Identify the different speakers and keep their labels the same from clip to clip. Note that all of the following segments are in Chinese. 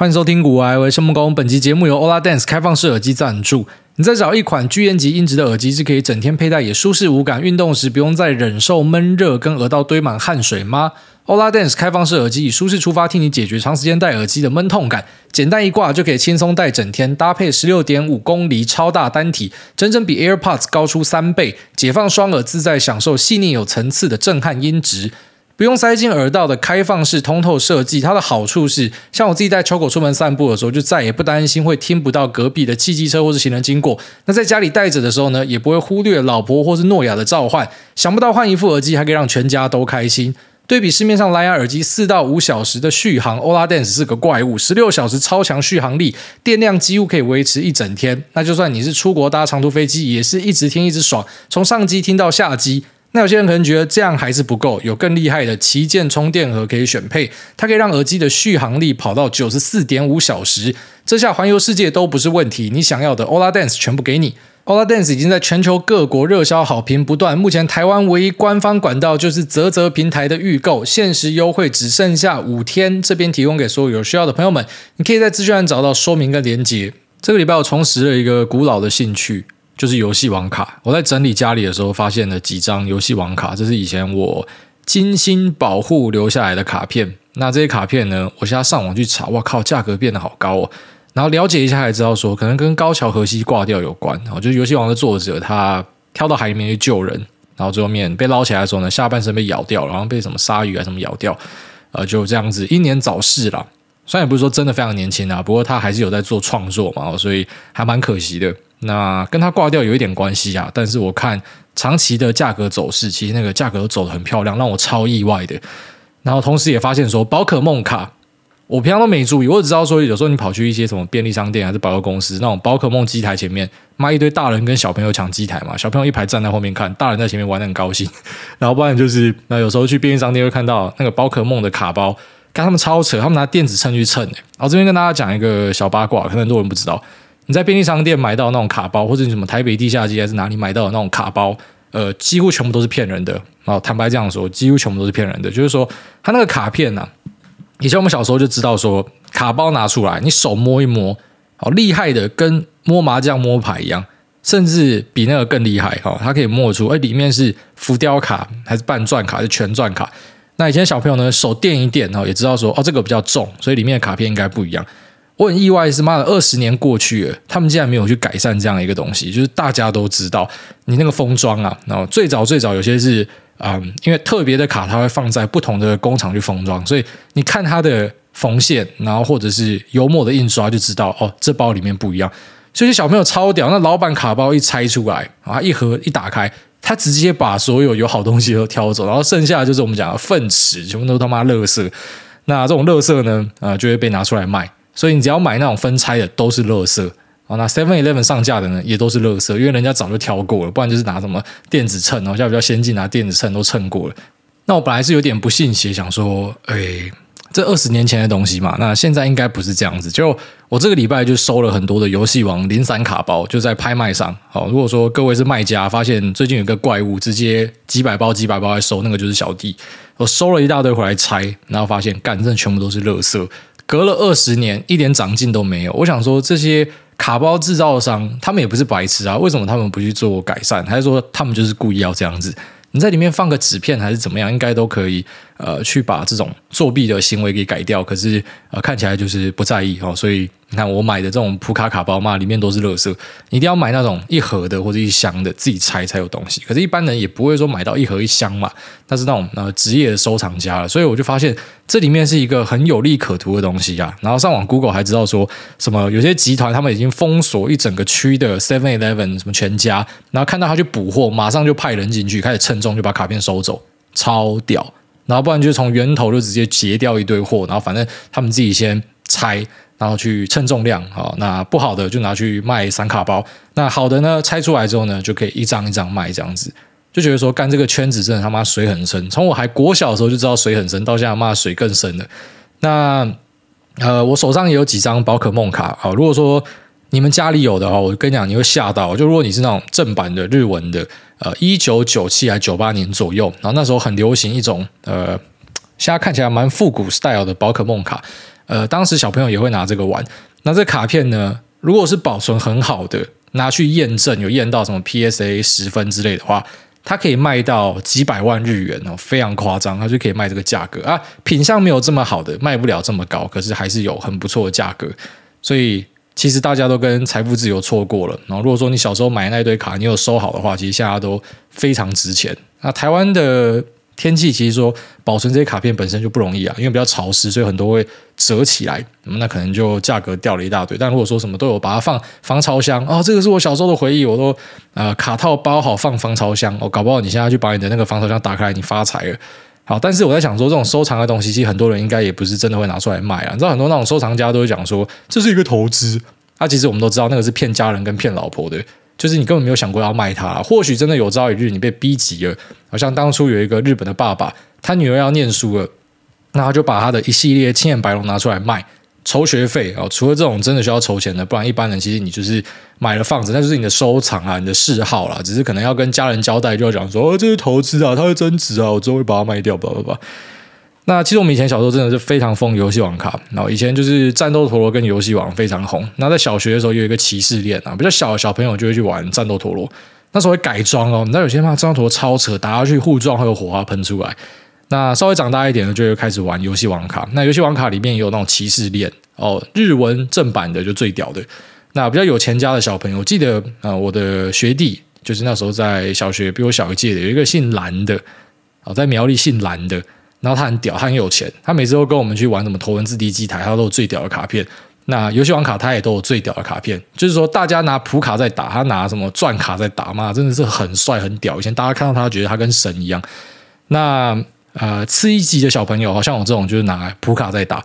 Speaker 1: 欢迎收听古癌，我是孟工。本期节目由 OlaDance 开放式耳机赞助。你在找一款巨音级音质的耳机，是可以整天佩戴也舒适无感，运动时不用再忍受闷热跟耳道堆满汗水吗？OlaDance 开放式耳机以舒适出发，替你解决长时间戴耳机的闷痛感。简单一挂就可以轻松戴整天，搭配十六点五公厘超大单体，整整比 AirPods 高出三倍，解放双耳，自在享受细腻有层次的震撼音质。不用塞进耳道的开放式通透设计，它的好处是，像我自己带秋狗出门散步的时候，就再也不担心会听不到隔壁的汽机车或是行人经过。那在家里带着的时候呢，也不会忽略老婆或是诺亚的召唤。想不到换一副耳机还可以让全家都开心。对比市面上蓝牙耳机四到五小时的续航，OlaDance 是个怪物，十六小时超强续航力，电量几乎可以维持一整天。那就算你是出国搭长途飞机，也是一直听一直爽，从上机听到下机。那有些人可能觉得这样还是不够，有更厉害的旗舰充电盒可以选配，它可以让耳机的续航力跑到九十四点五小时，这下环游世界都不是问题。你想要的 OlaDance 全部给你，OlaDance 已经在全球各国热销好评不断，目前台湾唯一官方管道就是泽泽平台的预购，限时优惠只剩下五天，这边提供给所有有需要的朋友们，你可以在资讯栏找到说明跟连接。这个礼拜我重拾了一个古老的兴趣。就是游戏王卡，我在整理家里的时候发现了几张游戏王卡，这是以前我精心保护留下来的卡片。那这些卡片呢，我现在上网去查，哇靠，价格变得好高哦。然后了解一下才知道说，可能跟高桥和希挂掉有关。哦，就是游戏王的作者他跳到海里面去救人，然后最后面被捞起来的时候呢，下半身被咬掉，然后被什么鲨鱼啊什么咬掉，呃，就这样子英年早逝了。虽然也不是说真的非常年轻啊，不过他还是有在做创作嘛，所以还蛮可惜的。那跟它挂掉有一点关系啊，但是我看长期的价格走势，其实那个价格都走得很漂亮，让我超意外的。然后同时也发现说，宝可梦卡，我平常都没注意，我只知道说有时候你跑去一些什么便利商店还是百货公司，那种宝可梦机台前面，妈一堆大人跟小朋友抢机台嘛，小朋友一排站在后面看，大人在前面玩得很高兴。然后不然就是，那有时候去便利商店会看到那个宝可梦的卡包，跟他们超扯，他们拿电子秤去称。然后这边跟大家讲一个小八卦，可能很多人不知道。你在便利商店买到那种卡包，或者你什么台北地下街还是哪里买到的那种卡包，呃，几乎全部都是骗人的。然后坦白这样说，几乎全部都是骗人的。就是说，它那个卡片呢、以前我们小时候就知道说，卡包拿出来，你手摸一摸，好厉害的，跟摸麻将摸牌一样，甚至比那个更厉害。哈，它可以摸出，哎，里面是浮雕卡，还是半钻卡，还是全钻卡？那以前小朋友呢，手电一电，哈，也知道说，哦，这个比较重，所以里面的卡片应该不一样。我很意外是，妈的，二十年过去了，他们竟然没有去改善这样一个东西。就是大家都知道，你那个封装啊，然后最早最早有些是、嗯，因为特别的卡，它会放在不同的工厂去封装，所以你看它的缝线，然后或者是油墨的印刷，就知道哦，这包里面不一样。所以小朋友超屌，那老板卡包一拆出来啊，一盒一打开，他直接把所有有好东西都挑走，然后剩下的就是我们讲的粪池，全部都他妈垃圾。那这种垃圾呢，啊、呃，就会被拿出来卖。所以你只要买那种分拆的，都是垃圾哦。那 Seven Eleven 上架的呢，也都是垃圾，因为人家早就挑过了，不然就是拿什么电子秤，好像比较先进，拿电子秤都称过了。那我本来是有点不信邪，想说，哎，这二十年前的东西嘛，那现在应该不是这样子。就我这个礼拜就收了很多的游戏王零散卡包，就在拍卖上。好，如果说各位是卖家，发现最近有个怪物，直接几百包几百包来收，那个就是小弟。我收了一大堆回来拆，然后发现，干，真的全部都是垃圾。隔了二十年，一点长进都没有。我想说，这些卡包制造商，他们也不是白痴啊，为什么他们不去做改善？还是说他们就是故意要这样子？你在里面放个纸片还是怎么样，应该都可以。呃，去把这种作弊的行为给改掉。可是呃，看起来就是不在意哦。所以你看，我买的这种普卡卡包嘛，里面都是垃圾。你一定要买那种一盒的或者一箱的，自己拆才有东西。可是，一般人也不会说买到一盒一箱嘛。那是那种呃职业收藏家了。所以我就发现这里面是一个很有利可图的东西啊。然后上网 Google 还知道说什么，有些集团他们已经封锁一整个区的 Seven Eleven 什么全家，然后看到他去补货，马上就派人进去开始称重，就把卡片收走，超屌。然后不然就从源头就直接截掉一堆货，然后反正他们自己先拆，然后去称重量，好，那不好的就拿去卖散卡包，那好的呢，拆出来之后呢，就可以一张一张卖这样子，就觉得说干这个圈子真的他妈水很深，从我还国小的时候就知道水很深，到现在妈水更深了。那呃，我手上也有几张宝可梦卡，好，如果说。你们家里有的话，我跟你讲，你会吓到。就如果你是那种正版的日文的，呃，一九九七还九八年左右，然后那时候很流行一种，呃，现在看起来蛮复古 style 的宝可梦卡，呃，当时小朋友也会拿这个玩。那这卡片呢，如果是保存很好的，拿去验证，有验到什么 PSA 十分之类的话，它可以卖到几百万日元哦，非常夸张，它就可以卖这个价格啊。品相没有这么好的，卖不了这么高，可是还是有很不错的价格。所以其实大家都跟财富自由错过了。然后如果说你小时候买那一堆卡，你有收好的话，其实现在都非常值钱。那台湾的。天气其实说保存这些卡片本身就不容易啊，因为比较潮湿，所以很多会折起来，那可能就价格掉了一大堆。但如果说什么都有，把它放防潮箱哦，这个是我小时候的回忆，我都呃卡套包好放防潮箱，我、搞不好你现在去把你的那个防潮箱打开来，你发财了。好，但是我在想说，这种收藏的东西，其实很多人应该也不是真的会拿出来卖啊。你知道很多那种收藏家都会讲说这是一个投资，那、其实我们都知道那个是骗家人跟骗老婆的。就是你根本没有想过要卖它，或许真的有朝一日你被逼急了，好像当初有一个日本的爸爸，他女儿要念书了，那他就把他的一系列青眼白龙拿出来卖，筹学费哦。除了这种真的需要筹钱的，不然一般人其实你就是买了放着，那就是你的收藏啊，你的嗜好啦，只是可能要跟家人交代，就要讲说哦，这是投资啊，它会增值啊，我之后会把它卖掉，吧吧吧。那其实我们以前小时候真的是非常疯游戏王卡，然后以前就是战斗陀螺跟游戏王非常红。那在小学的时候有一个骑士链啊，比较小的小朋友就会去玩战斗陀螺。那时候会改装哦，你知道有些嘛战斗陀螺超扯，打下去互撞会有火花喷出来。那稍微长大一点的就会开始玩游戏王卡。那游戏王卡里面也有那种骑士链哦，日文正版的就最屌的。那比较有钱家的小朋友，我记得啊，我的学弟就是那时候在小学比我小一届的，有一个姓蓝的哦，在苗栗姓蓝的。然后他很屌，他很有钱，他每次都跟我们去玩什么头文字 D 机台，他都有最屌的卡片。那游戏王卡他也都有最屌的卡片，就是说大家拿普卡在打，他拿什么钻卡在打嘛，真的是很帅很屌。以前大家看到他觉得他跟神一样。那呃，次一级的小朋友，好像我这种就是拿普卡在打。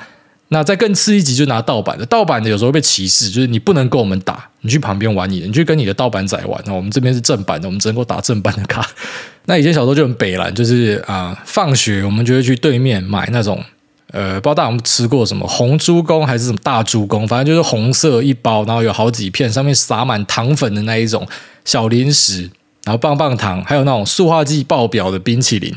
Speaker 1: 那再更次一级就拿盗版的，盗版的有时候被歧视，就是你不能跟我们打，你去旁边玩你的，你去跟你的盗版仔玩。那我们这边是正版的，我们只能够打正版的卡。那以前小时候就很北烂，就是啊、放学我们就会去对面买那种，呃，不知道大家有没有吃过什么红猪公还是什么大猪公，反正就是红色一包，然后有好几片，上面撒满糖粉的那一种小零食，然后棒棒糖，还有那种塑化剂爆表的冰淇淋。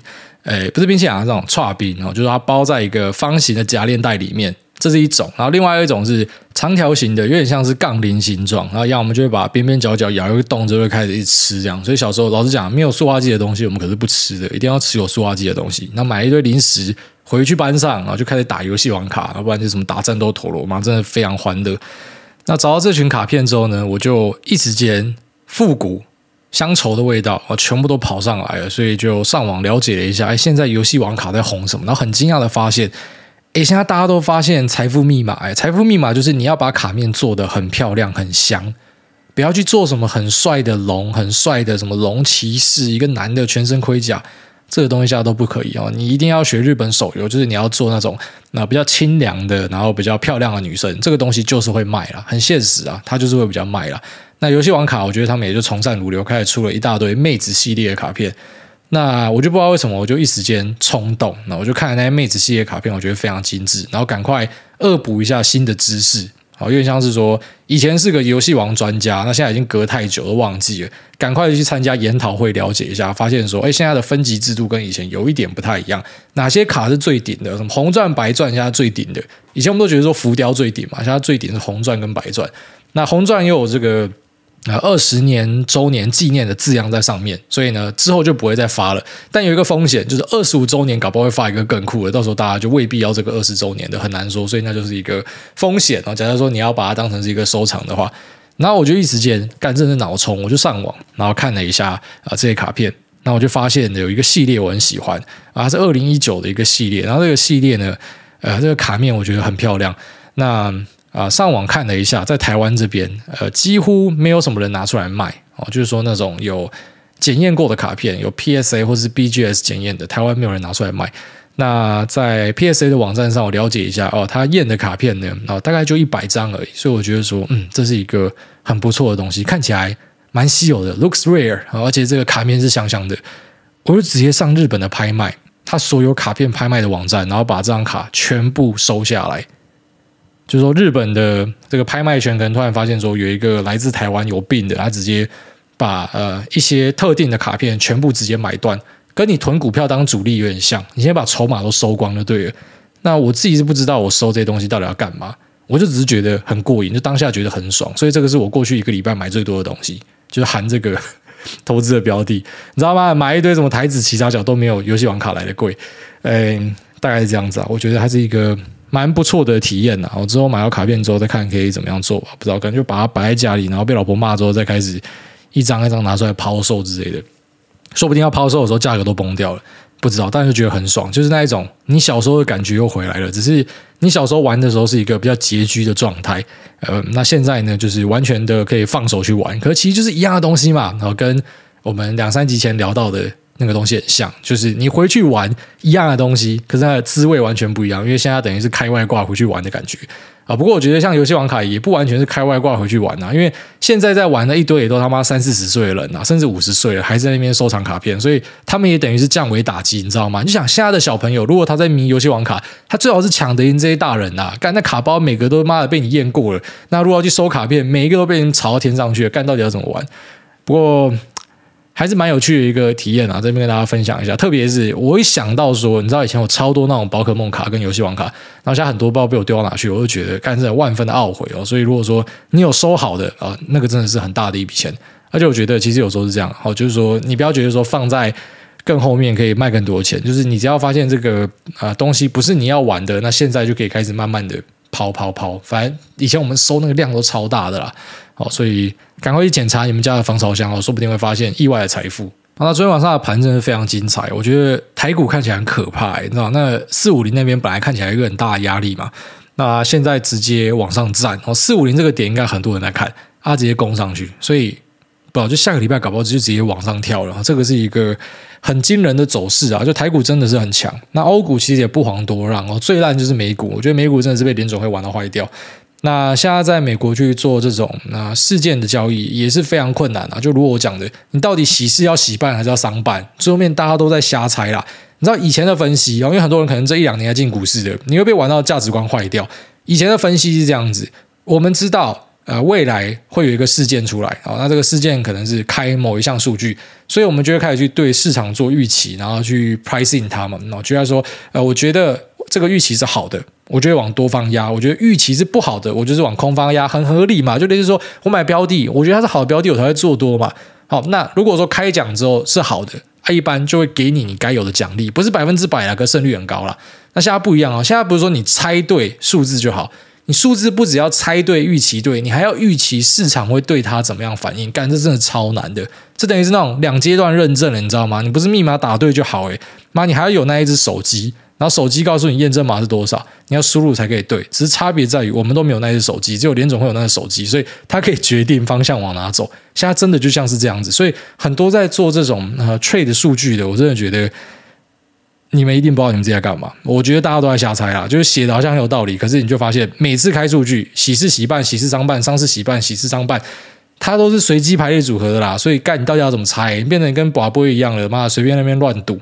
Speaker 1: 诶，不是冰淇淋啊，这种串冰，哦就是它包在一个方形的夹链袋里面，这是一种。然后另外一种是长条形的，有点像是杠铃形状。然后一样，我们就会把边边角角咬一个洞，就会开始一吃这样。所以小时候老师讲，没有塑化剂的东西，我们可是不吃的，一定要吃有塑化剂的东西。那买一堆零食回去班上，然后就开始打游戏王卡，要不然就什么打战斗陀螺嘛，真的非常欢乐。那找到这群卡片之后呢，我就一时间复古。乡愁的味道啊，全部都跑上来了，所以就上网了解了一下，哎，现在游戏王卡在红什么？然后很惊讶的发现，哎，现在大家都发现财富密码，哎，财富密码就是你要把卡面做得很漂亮、很香，不要去做什么很帅的龙、很帅的什么龙骑士，一个男的全身盔甲，这个东西现在都不可以哦。你一定要学日本手游，就是你要做那种那比较清凉的，然后比较漂亮的女生，这个东西就是会卖了，很现实啊，它就是会比较卖了。那游戏王卡，我觉得他们也就从善如流，开始出了一大堆妹子系列的卡片。那我就不知道为什么，我就一时间冲动，那我就看了那些妹子系列卡片，我觉得非常精致，然后赶快恶补一下新的知识。好，有点像是说以前是个游戏王专家，那现在已经隔太久都忘记了，赶快去参加研讨会了解一下，发现说，哎，现在的分级制度跟以前有一点不太一样。哪些卡是最顶的？什么红钻、白钻，现在最顶的。以前我们都觉得说浮雕最顶嘛，现在最顶是红钻跟白钻。那红钻又有这个。啊，二十年周年纪念的字样在上面，所以呢，之后就不会再发了。但有一个风险，就是二十五周年搞不好会发一个更酷的，到时候大家就未必要这个二十周年的，很难说。所以那就是一个风险啊。假设说你要把它当成是一个收藏的话，然后我就一时间干这是脑冲，我就上网，然后看了一下啊这些卡片，那我就发现有一个系列我很喜欢啊，是二零一九的一个系列，然后这个系列呢，呃，这个卡面我觉得很漂亮。那啊，上网看了一下，在台湾这边，呃，几乎没有什么人拿出来卖哦。就是说，那种有检验过的卡片，有 PSA 或是 BGS 检验的，台湾没有人拿出来卖。那在 PSA 的网站上，我了解一下哦，他验的卡片呢，哦，大概就一百张而已。所以我觉得说，嗯，这是一个很不错的东西，看起来蛮稀有的，looks rare，而且这个卡面是香香的。我就直接上日本的拍卖，他所有卡片拍卖的网站，然后把这张卡全部收下来。就是说，日本的这个拍卖权可能突然发现说，有一个来自台湾有病的，他直接把呃一些特定的卡片全部直接买断，跟你囤股票当主力有点像。你先把筹码都收光就对了。那我自己是不知道我收这些东西到底要干嘛，我就只是觉得很过瘾，就当下觉得很爽，所以这个是我过去一个礼拜买最多的东西，就是含这个投资的标的，你知道吗？买一堆什么台子，其他角都没有游戏王卡来的贵，嗯，大概是这样子啊。我觉得它是一个蛮不错的体验呐。我之后买到卡片之后再看可以怎么样做吧，不知道可能就把它摆在家里，然后被老婆骂之后再开始一张一张拿出来抛售之类的，说不定要抛售的时候价格都崩掉了。不知道，但是觉得很爽，就是那一种你小时候的感觉又回来了。只是你小时候玩的时候是一个比较拮据的状态，呃，那现在呢，就是完全的可以放手去玩。可其实就是一样的东西嘛，然后跟我们两三集前聊到的那个东西很像，就是你回去玩一样的东西，可是它的滋味完全不一样，因为现在等于是开外挂回去玩的感觉。啊，不过我觉得像游戏王卡也不完全是开外挂回去玩呐，因为现在在玩的一堆也都他妈三四十岁的人呐，甚至五十岁了还在那边收藏卡片，所以他们也等于是降维打击，你知道吗？你想现在的小朋友，如果他在迷游戏王卡，他最好是抢得赢这些大人呐，干那卡包每个都妈的被你验过了，那如果要去收卡片，每一个都被人炒到天上去了，干到底要怎么玩？不过。还是蛮有趣的一个体验啊，这边跟大家分享一下。特别是我一想到说，你知道以前有超多那种宝可梦卡跟游戏王卡，然后现在很多不知道被我丢到哪去，我就觉得干这万分的懊悔哦。所以如果说你有收好的啊，那个真的是很大的一笔钱。而且我觉得其实有时候是这样，好，就是说你不要觉得说放在更后面可以卖更多钱，就是你只要发现这个啊东西不是你要玩的，那现在就可以开始慢慢的抛抛抛。反正以前我们收那个量都超大的啦。好，所以赶快去检查你们家的防潮箱哦，说不定会发现意外的财富。那昨天晚上的盘真的非常精彩，我觉得台股看起来很可怕，你知道，那四五零那边本来看起来一个很大的压力嘛，那现在直接往上站哦，四五零这个点应该很多人在看，它直接攻上去，所以不就下个礼拜搞不好就直接往上跳了，这个是一个很惊人的走势啊，就台股真的是很强，那欧股其实也不遑多让哦，最烂就是美股，我觉得美股真的是被联准会玩到坏掉。那现在在美国去做这种那事件的交易也是非常困难啊！就如我讲的，你到底喜事要喜办还是要商办？最后面大家都在瞎猜啦。你知道以前的分析，因为很多人可能这一两年才进股市的，你会被玩到价值观坏掉。以前的分析是这样子，我们知道呃未来会有一个事件出来啊，那这个事件可能是开某一项数据，所以我们就会开始去对市场做预期，然后去 pricing 它们。然后就在说呃，我觉得这个预期是好的。我觉得往多方压，我觉得预期是不好的，我就是往空方压，很合理嘛。就类似说我买标的，我觉得它是好的标的，我才会做多嘛。好，那如果说开奖之后是好的，它一般就会给你你该有的奖励，不是百分之百啊，可胜率很高啦。那现在不一样啊，现在不是说你猜对数字就好，你数字不只要猜对、预期对，你还要预期市场会对它怎么样反应。干，这真的超难的，这等于是那种两阶段认证了，你知道吗？你不是密码打对就好，诶，妈，你还要有那一只手机。然后手机告诉你验证码是多少，你要输入才可以对。只是差别在于，我们都没有那些手机，只有联总会有那个手机，所以它可以决定方向往哪走。现在真的就像是这样子，所以很多在做这种呃 trade 数据的，我真的觉得你们一定不知道你们自己在干嘛。我觉得大家都在瞎猜啊，就是写的好像很有道理，可是你就发现每次开数据，喜事喜办，喜事商办，丧事喜办，喜事商办，它都是随机排列组合的啦。所以干你到底要怎么猜？变成跟博杯一样了，妈随便那边乱赌。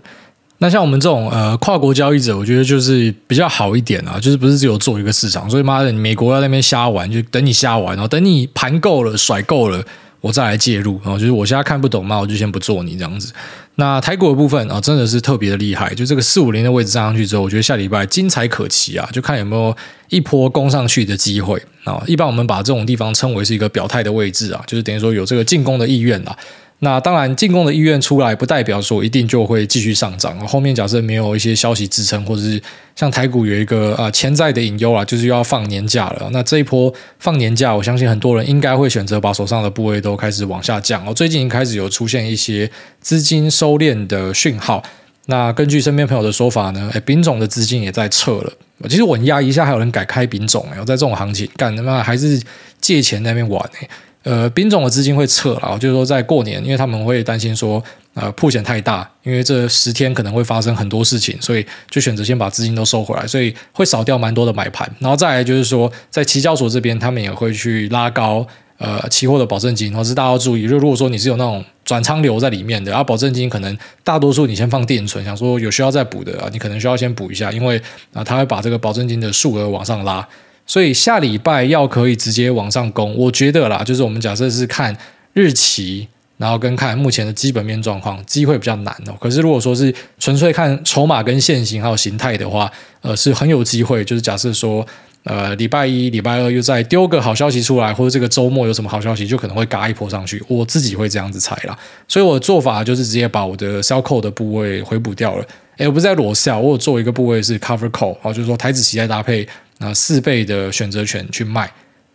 Speaker 1: 那像我们这种呃跨国交易者，我觉得就是比较好一点啊，就是不是只有做一个市场，所以妈的，你美国在那边瞎玩，就等你瞎玩，然后等你盘够了、甩够了，我再来介入。然后就是我现在看不懂嘛，我就先不做你这样子。那台股的部分啊，真的是特别的厉害，就这个四五零的位置站上去之后，我觉得下礼拜精彩可期啊，就看有没有一波攻上去的机会啊。一般我们把这种地方称为是一个表态的位置啊，就是等于说有这个进攻的意愿啊。那当然，进攻的意愿出来，不代表说一定就会继续上涨。后面假设没有一些消息支撑，或者是像台股有一个啊潜在的隐忧啊，就是要放年假了。那这一波放年假，我相信很多人应该会选择把手上的部位都开始往下降。哦，最近开始有出现一些资金收敛的讯号。那根据身边朋友的说法呢，哎，丙种的资金也在撤了。其实我压一下，还有人改开丙种，哎，在这种行情干他妈还是借钱在那边玩哎。呃，兵种的资金会撤了，就是说在过年，因为他们会担心说，呃，破险太大，因为这十天可能会发生很多事情，所以就选择先把资金都收回来，所以会少掉蛮多的买盘。然后再来就是说，在期交所这边，他们也会去拉高呃期货的保证金，或是大家要注意，就如果说你是有那种转仓流在里面的，然后保证金可能大多数你先放定存，想说有需要再补的啊，你可能需要先补一下，因为啊，他会把这个保证金的数额往上拉。所以下礼拜要可以直接往上攻，我觉得啦，就是我们假设是看日期然后跟看目前的基本面状况，机会比较难哦。可是如果说是纯粹看筹码跟线型还有形态的话，呃，是很有机会。就是假设说。呃，礼拜一、礼拜二又再丢个好消息出来，或者这个周末有什么好消息，就可能会嘎一波上去。我自己会这样子猜啦，所以我的做法就是直接把我的 sell call 的部位回补掉了。诶，我不是在裸笑我有做一个部位是 cover call，哦，就是说台子期再搭配那四倍的选择权去卖，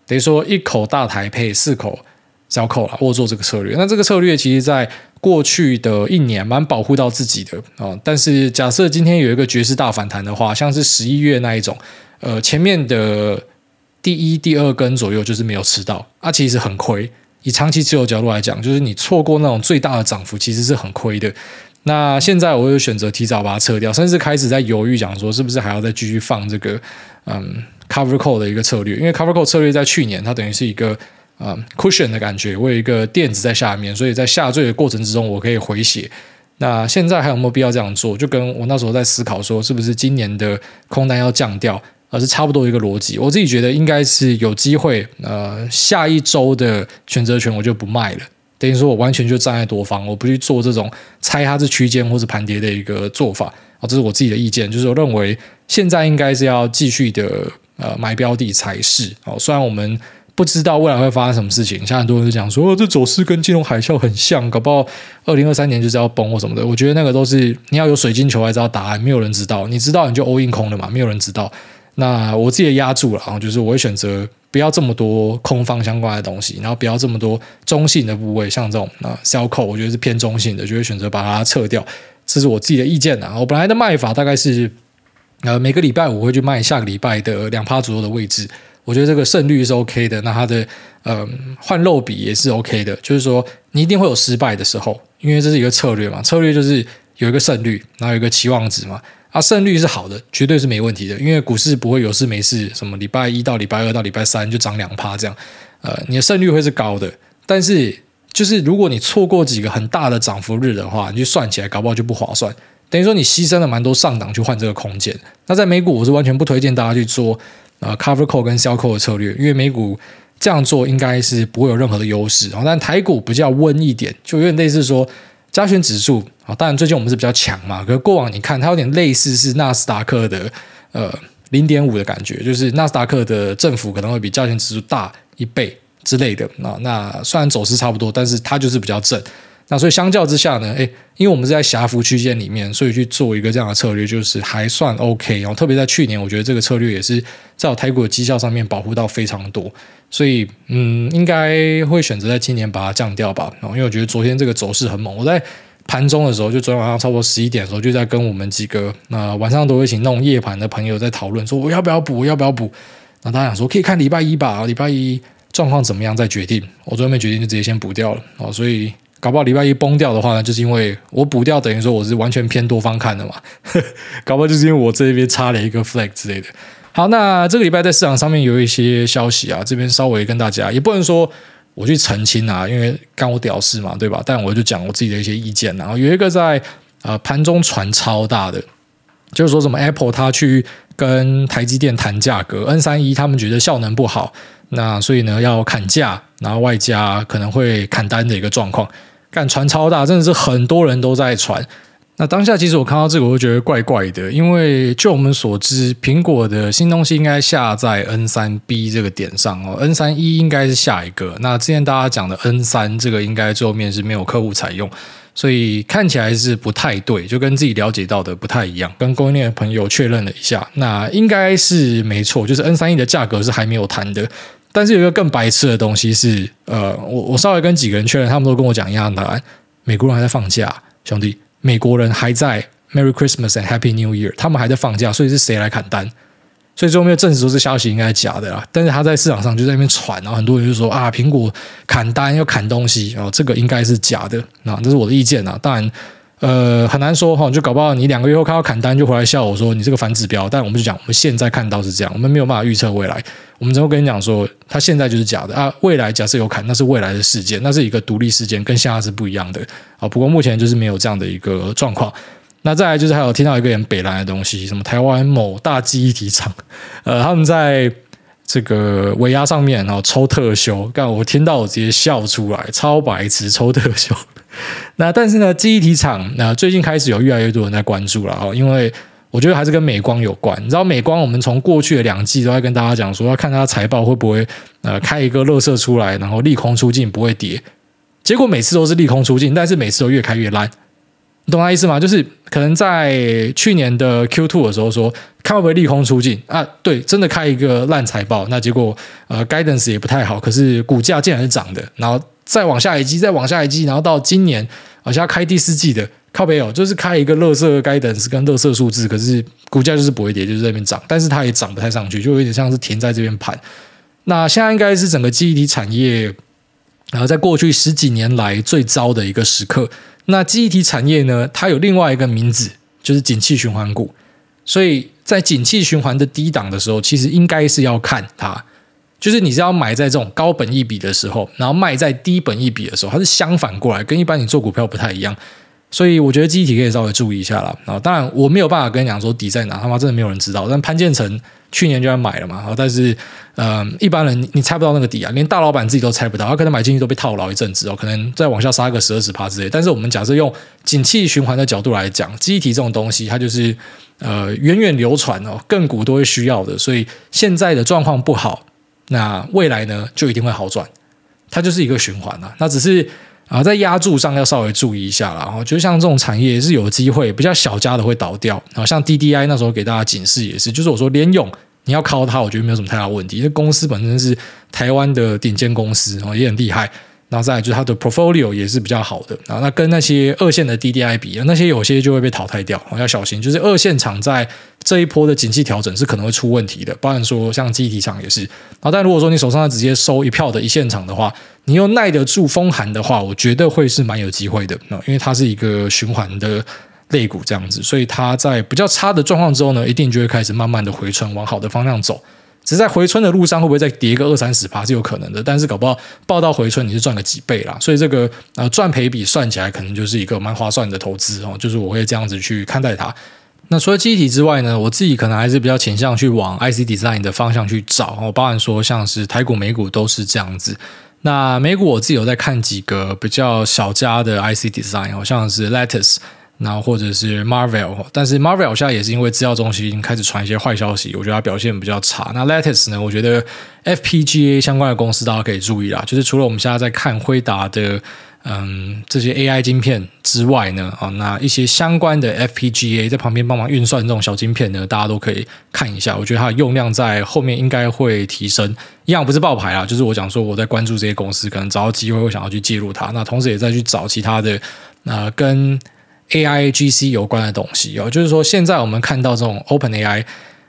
Speaker 1: 等于说一口大台配四口 sell call 啦。我做这个策略，那这个策略其实在过去的一年蛮保护到自己的啊。但是假设今天有一个绝世大反弹的话，像是十一月那一种。呃，前面的第一、第二根左右就是没有吃到，啊，其实很亏。以长期持有角度来讲，就是你错过那种最大的涨幅，其实是很亏的。那现在我有选择提早把它撤掉，甚至开始在犹豫，讲说是不是还要再继续放这个嗯 cover call 的一个策略，因为 cover call 策略在去年它等于是一个嗯 cushion 的感觉，我有一个垫子在下面，所以在下坠的过程之中我可以回血。那现在还有没有必要这样做？就跟我那时候在思考说，是不是今年的空单要降掉？而是差不多一个逻辑，我自己觉得应该是有机会。呃，下一周的选择权我就不卖了，等于说我完全就站在多方，我不去做这种猜它是区间或是盘跌的一个做法。啊，这是我自己的意见，就是我认为现在应该是要继续的呃买标的才是。哦，虽然我们不知道未来会发生什么事情，像很多人都讲说，哦，这走势跟金融海啸很像，搞不好二零二三年就是要崩或什么的。我觉得那个都是你要有水晶球才知道答案，没有人知道。你知道你就 all in 空了嘛，没有人知道。那我自己压住了啊，就是我会选择不要这么多空方相关的东西，然后不要这么多中性的部位，像这种啊 sell call，我觉得是偏中性的，就会选择把它撤掉。这是我自己的意见啊。我本来的卖法大概是呃每个礼拜我会去卖下个礼拜的两趴左右的位置，我觉得这个胜率是 OK 的。那它的呃换肉比也是 OK 的，就是说你一定会有失败的时候，因为这是一个策略嘛，策略就是有一个胜率，然后有一个期望值嘛。啊，胜率是好的，绝对是没问题的，因为股市不会有事没事，什么礼拜一到礼拜二到礼拜三就涨两趴这样，呃，你的胜率会是高的。但是，就是如果你错过几个很大的涨幅日的话，你就算起来搞不好就不划算，等于说你牺牲了蛮多上档去换这个空间。那在美股，我是完全不推荐大家去做呃 cover call 跟 sell call 的策略，因为美股这样做应该是不会有任何的优势。但台股比较温一点，就有点类似说。加权指数啊，当然最近我们是比较强嘛。可是过往你看，它有点类似是纳斯达克的呃零点五的感觉，就是纳斯达克的振幅可能会比加权指数大一倍之类的。那那虽然走势差不多，但是它就是比较正。那所以相较之下呢，诶，因为我们是在狭幅区间里面，所以去做一个这样的策略，就是还算 OK。然后特别在去年，我觉得这个策略也是在我台股的绩效上面保护到非常多。所以，嗯，应该会选择在今年把它降掉吧。然后因为我觉得昨天这个走势很猛。我在盘中的时候，就昨天晚上差不多十一点的时候，就在跟我们几个那、晚上都会一起弄夜盘的朋友在讨论，说我要不要补，我要不要补。那大家想说可以看礼拜一吧，礼拜一状况怎么样再决定。我昨天没决定，就直接先补掉了。哦，所以搞不好礼拜一崩掉的话呢，就是因为我补掉，等于说我是完全偏多方看的嘛。搞不好就是因为我这边插了一个 flag 之类的。好，那这个礼拜在市场上面有一些消息啊，这边稍微跟大家也不能说我去澄清啊，因为干我屌事嘛，对吧？但我就讲我自己的一些意见。然后有一个在呃盘中传超大的，就是说什么 Apple 它去跟台积电谈价格，N 三一他们觉得效能不好，那所以呢要砍价，然后外加可能会砍单的一个状况，干传超大，真的是很多人都在传。那当下其实我看到这个，我就觉得怪怪的，因为就我们所知，苹果的新东西应该下在 N 三 B 这个点上哦，N 三一应该是下一个。那之前大家讲的 N 三这个，应该最后面是没有客户采用，所以看起来是不太对，就跟自己了解到的不太一样。跟供应链的朋友确认了一下，那应该是没错，就是 N 三一的价格是还没有谈的。但是有一个更白痴的东西是，呃，我我稍微跟几个人确认，他们都跟我讲一样的，美国人还在放假，兄弟。美国人还在 Merry Christmas and Happy New Year，他们还在放假，所以是谁来砍单？所以最后没有证实说这消息应该是假的啦。但是他在市场上就在那边传，然后很多人就说啊，苹果砍单要砍东西，然后这个应该是假的。那这是我的意见啊，当然。呃，很难说哈，就搞不好你两个月后看到砍单就回来笑我说你这个反指标。但我们就讲，我们现在看到是这样，我们没有办法预测未来。我们只会跟你讲说，它现在就是假的啊。未来假设有砍，那是未来的事件，那是一个独立事件，跟现在是不一样的啊。不过目前就是没有这样的一个状况。那再来就是还有听到一个很北烂的东西，什么台湾某大记忆体厂，呃，他们在这个尾压上面，然后抽特休，干我听到我直接笑出来，超白痴，抽特休。那但是呢，记忆体厂那最近开始有越来越多人在关注了哦，因为我觉得还是跟美光有关。你知道美光，我们从过去的两季都在跟大家讲说，要看它财报会不会呃开一个垃圾出来，然后利空出尽不会跌。结果每次都是利空出尽，但是每次都越开越烂。你懂他意思吗？就是可能在去年的 Q2 的时候说，看会不会利空出尽啊？对，真的开一个烂财报，那结果呃 guidance 也不太好，可是股价竟然是涨的，然后再往下一季，再往下一季，然后到今年好像开第四季的靠北哦，就是开一个垃圾 guidance 跟垃圾数字，可是股价就是不会跌，就是在这边涨，但是它也涨不太上去，就有点像是停在这边盘。那现在应该是整个记忆体产业，然后在过去十几年来最糟的一个时刻。那记忆体产业呢？它有另外一个名字，就是景气循环股。所以在景气循环的低档的时候，其实应该是要看它，就是你是要买在这种高本益比的时候，然后卖在低本益比的时候，它是相反过来，跟一般你做股票不太一样。所以我觉得记忆体可以稍微注意一下啦。啊，当然我没有办法跟你讲说底在哪，他妈真的没有人知道。但潘建成去年就要买了嘛，但是呃，一般人你猜不到那个底啊，连大老板自己都猜不到，他可能买进去都被套牢一阵子哦，可能再往下杀个十二十趴之类。但是我们假设用景气循环的角度来讲，记忆体这种东西，它就是呃源远流传哦，个股都会需要的。所以现在的状况不好，那未来呢就一定会好转，它就是一个循环啊。那只是。啊，在压注上要稍微注意一下啦。然后就像这种产业也是有机会，比较小家的会倒掉。然后像 DDI 那时候给大家警示也是，就是我说联咏你要靠它，我觉得没有什么太大问题。因为公司本身是台湾的顶尖公司，然后也很厉害。那再就是它的 portfolio 也是比较好的，啊那跟那些二线的 DDI 比，那些有些就会被淘汰掉，要小心。就是二线厂在这一波的景气调整是可能会出问题的，包含说像记忆体厂也是。啊但如果说你手上直接收一票的一线厂的话，你又耐得住风寒的话，我觉得会是蛮有机会的啊，因为它是一个循环的肋骨这样子，所以它在比较差的状况之后呢，一定就会开始慢慢的回春，往好的方向走。只是在回春的路上，会不会再跌个二三十趴是有可能的，但是搞不好报到回春你是赚个几倍啦，所以这个呃赚赔比算起来可能就是一个蛮划算的投资哦，就是我会这样子去看待它。那除了记忆体之外呢，我自己可能还是比较倾向去往 IC Design 的方向去找哦，包含说像是台股、美股都是这样子。那美股我自己有在看几个比较小家的 IC Design，好像是 Lattice。然后或者是 Marvel，但是 Marvel 现在也是因为资料中心已经开始传一些坏消息，我觉得它表现比较差。那 Lattice 呢？我觉得 FPGA 相关的公司大家可以注意啦。就是除了我们现在在看辉达的嗯这些 AI 晶片之外呢，啊，那一些相关的 FPGA 在旁边帮忙运算这种小晶片呢，大家都可以看一下。我觉得它的用量在后面应该会提升。一样不是爆牌啦，就是我讲说我在关注这些公司，可能找到机会会想要去介入它。那同时也在去找其他的呃跟 A I G C 有关的东西哦，就是说现在我们看到这种 Open A I，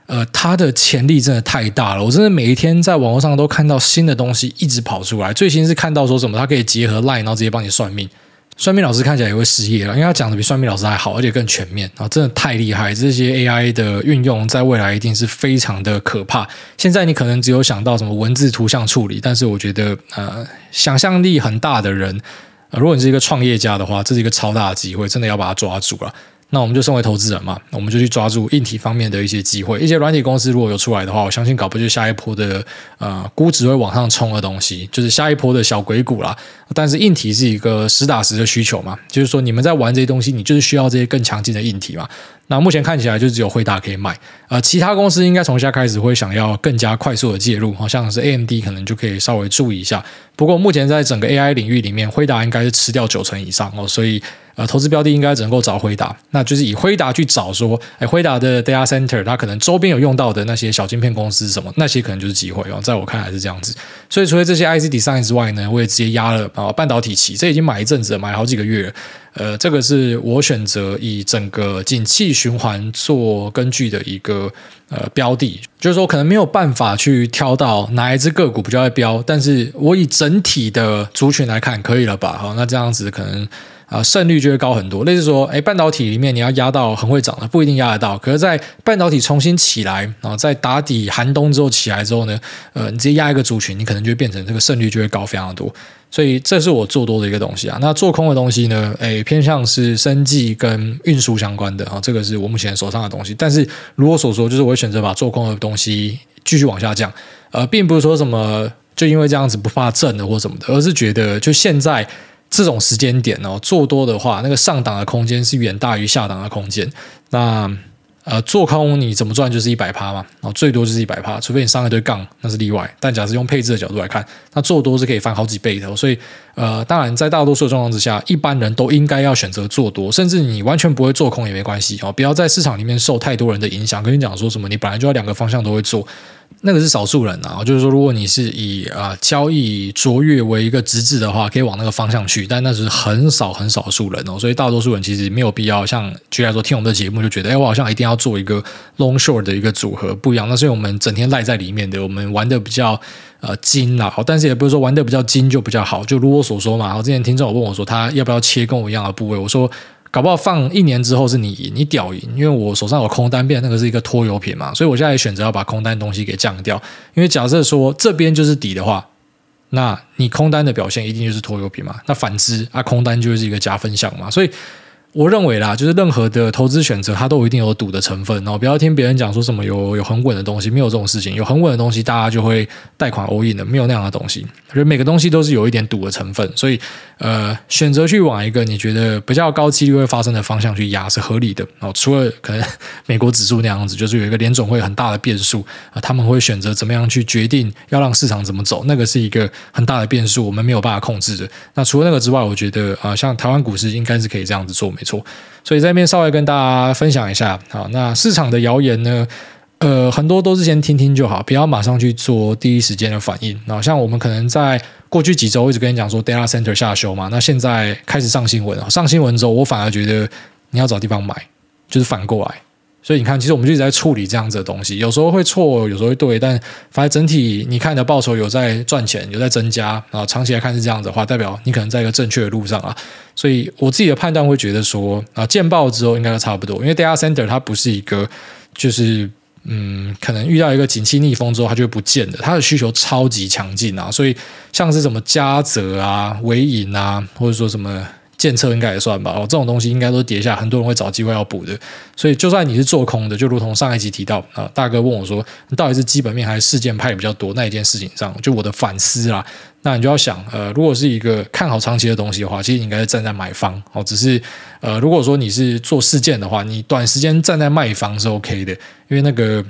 Speaker 1: 呃，它的潜力真的太大了。我真的每一天在网络上都看到新的东西一直跑出来。最新是看到说什么，它可以结合 Line，然后直接帮你算命。算命老师看起来也会失业了，因为他讲的比算命老师还好，而且更全面啊，真的太厉害。这些 A I 的运用在未来一定是非常的可怕。现在你可能只有想到什么文字图像处理，但是我觉得呃，想象力很大的人。如果你是一个创业家的话，这是一个超大的机会，真的要把它抓住了。那我们就身为投资人嘛，我们就去抓住硬体方面的一些机会。一些软体公司如果有出来的话，我相信搞不就下一波的呃估值会往上冲的东西，就是下一波的小鬼股啦。但是硬体是一个实打实的需求嘛，就是说你们在玩这些东西，你就是需要这些更强劲的硬体嘛。那目前看起来就只有辉达可以买，呃，其他公司应该从现在开始会想要更加快速的介入，好像是 AMD 可能就可以稍微注意一下。不过目前在整个 AI 领域里面，辉达应该是吃掉九成以上哦，所以。呃，投资标的应该只能够找辉达，那就是以辉达去找说，哎，辉达的 data center，它可能周边有用到的那些小晶片公司什么，那些可能就是机会哦。在我看来是这样子，所以除了这些 IC design 之外呢，我也直接压了啊半导体期，这已经买一阵子了，买了好几个月了。呃，这个是我选择以整个景气循环做根据的一个呃标的，就是说可能没有办法去挑到哪一只个股比较会标，但是我以整体的族群来看，可以了吧？好，那这样子可能。啊，胜率就会高很多。类似说，哎，半导体里面你要压到很会涨的，不一定压得到。可是，在半导体重新起来，然后在打底寒冬之后起来之后呢，呃，你直接压一个族群，你可能就会变成这个胜率就会高非常的多。所以，这是我做多的一个东西啊。那做空的东西呢，哎，偏向是生技跟运输相关的啊，这个是我目前手上的东西。但是，如我所说，就是我会选择把做空的东西继续往下降。呃，并不是说什么就因为这样子不怕震的或什么的，而是觉得就现在这种时间点哦，做多的话，那个上档的空间是远大于下档的空间。那呃，做空你怎么赚就是一百趴嘛，然后最多就是一百趴，除非你上一堆杠，那是例外。但假设用配置的角度来看，那做多是可以翻好几倍的。所以呃，当然在大多数的状况之下，一般人都应该要选择做多，甚至你完全不会做空也没关系哦，不要在市场里面受太多人的影响。跟你讲说什么，你本来就要两个方向都会做。那个是少数人啊，就是说，如果你是以啊、交易卓越为一个职责的话，可以往那个方向去，但那是很少很少数人哦，所以大多数人其实没有必要像举例来说听我们的节目就觉得，哎，我好像一定要做一个 long short 的一个组合，不一样。那是因为我们整天赖在里面的，我们玩的比较呃精啊，但是也不是说玩的比较精就比较好，就如我所说嘛。然后之前听众有问我说，他要不要切跟我一样的部位，我说。搞不好放一年之后是你赢，你屌赢，因为我手上有空单，变那个是一个拖油瓶嘛，所以我现在也选择要把空单东西给降掉。因为假设说这边就是底的话，那你空单的表现一定就是拖油瓶嘛，那反之啊，空单就是一个加分项嘛，所以。我认为啦，就是任何的投资选择，它都有一定有赌的成分哦。不要听别人讲说什么有有很稳的东西，没有这种事情。有很稳的东西，大家就会贷款 all in 的，没有那样的东西。我觉得每个东西都是有一点赌的成分，所以呃，选择去往一个你觉得比较高几率会发生的方向去压是合理的哦。除了可能美国指数那样子，就是有一个联总会很大的变数啊，他们会选择怎么样去决定要让市场怎么走，那个是一个很大的变数，我们没有办法控制的。那除了那个之外，我觉得啊，像台湾股市应该是可以这样子做。没错，所以在这边稍微跟大家分享一下，好，那市场的谣言呢，呃，很多都是先听听就好，不要马上去做第一时间的反应。那像我们可能在过去几周一直跟你讲说，data center 下修嘛，那现在开始上新闻了，上新闻之后，我反而觉得你要找地方买，就是反过来。所以你看，其实我们就一直在处理这样子的东西，有时候会错，有时候会对，但反正整体你看你的报酬有在赚钱，有在增加啊，长期来看是这样子的话，代表你可能在一个正确的路上啊。所以我自己的判断会觉得说啊，见报之后应该都差不多，因为 data center 它不是一个就是嗯，可能遇到一个景气逆风之后它就会不见的，它的需求超级强劲啊，所以像是什么嘉泽啊、纬颖啊，或者说什么。建测应该也算吧，哦，这种东西应该都跌下，很多人会找机会要补的。所以，就算你是做空的，就如同上一集提到啊，大哥问我说，你到底是基本面还是事件派比较多？那一件事情上，就我的反思啦。那你就要想，呃，如果是一个看好长期的东西的话，其实你应该是站在买方哦。只是，呃，如果说你是做事件的话，你短时间站在卖方是 OK 的，因为那个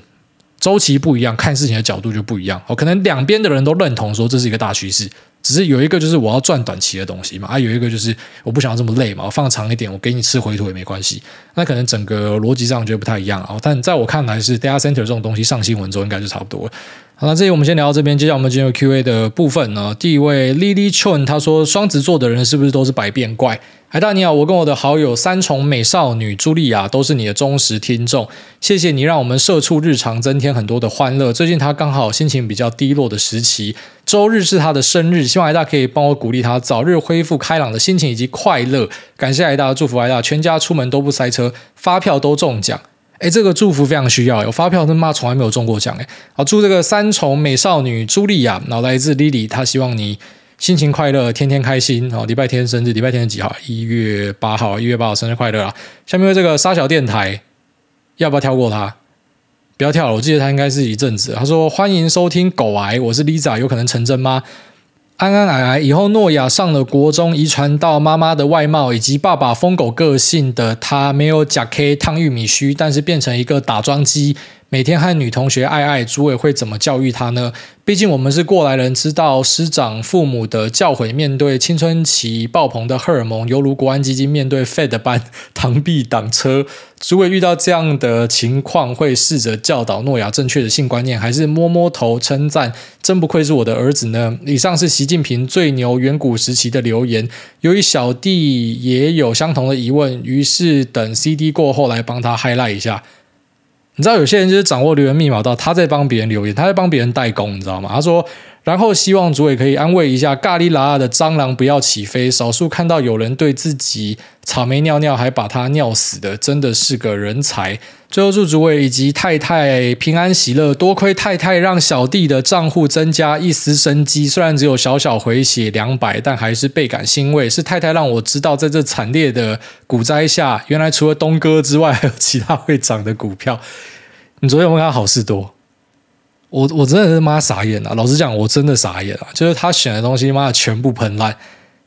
Speaker 1: 周期不一样，看事情的角度就不一样。哦，可能两边的人都认同说这是一个大趋势。只是有一个就是我要赚短期的东西嘛，啊，有一个就是我不想要这么累嘛，我放长一点，我给你吃回吐也没关系。那可能整个逻辑上就不太一样啊。但在我看来是 data center 这种东西上新闻之后应该就差不多。好，那这里我们先聊到这边，接下来我们进入 Q&A 的部分呢。第一位 Lily Chun 他说，双子座的人是不是都是百变怪？海大你好，我跟我的好友三重美少女茱莉亚都是你的忠实听众，谢谢你让我们社畜日常增添很多的欢乐。最近她刚好心情比较低落的时期，周日是她的生日，希望海大可以帮我鼓励她早日恢复开朗的心情以及快乐。感谢海大，祝福海大，全家出门都不塞车，发票都中奖。诶，这个祝福非常需要，有发票他妈从来没有中过奖诶。好，祝这个三重美少女茱莉亚，然后来自 Lily，她希望你。心情快乐，天天开心哦！礼拜天生日，礼拜天几号？一月八号，一月八号生日快乐啊！下面这个沙小电台，要不要跳过它？不要跳了，我记得他应该是一阵子。他说：“欢迎收听狗癌，我是 Lisa，有可能成真吗？”安安矮矮，以后诺亚上了国中，遗传到妈妈的外貌以及爸爸疯狗个性的他，没有假 K 烫玉米须，但是变成一个打桩机。每天和女同学爱爱，主委会怎么教育他呢？毕竟我们是过来人，知道师长父母的教诲。面对青春期爆棚的荷尔蒙，犹如国安基金面对 Fed 般螳臂挡车。主委遇到这样的情况，会试着教导诺亚正确的性观念，还是摸摸头称赞？真不愧是我的儿子呢？以上是习近平最牛远古时期的留言。由于小弟也有相同的疑问，于是等 CD 过后来帮他 highlight 一下。你知道有些人就是掌握留言密码到他在帮别人留言，他在帮别人代工，你知道吗？他说，然后希望主委可以安慰一下咖喱拉的蟑螂不要起飞。少数看到有人对自己草莓尿尿还把它尿死的，真的是个人才。最后祝主委以及太太平安喜乐。多亏太太让小弟的账户增加一丝生机，虽然只有小小回血两百，但还是倍感欣慰。是太太让我知道，在这惨烈的股灾下，原来除了东哥之外，还 有其他会涨的股票。你昨天有没有看好事多？我我真的是妈傻眼了。老实讲，我真的傻眼了。就是他选的东西，妈的全部喷烂。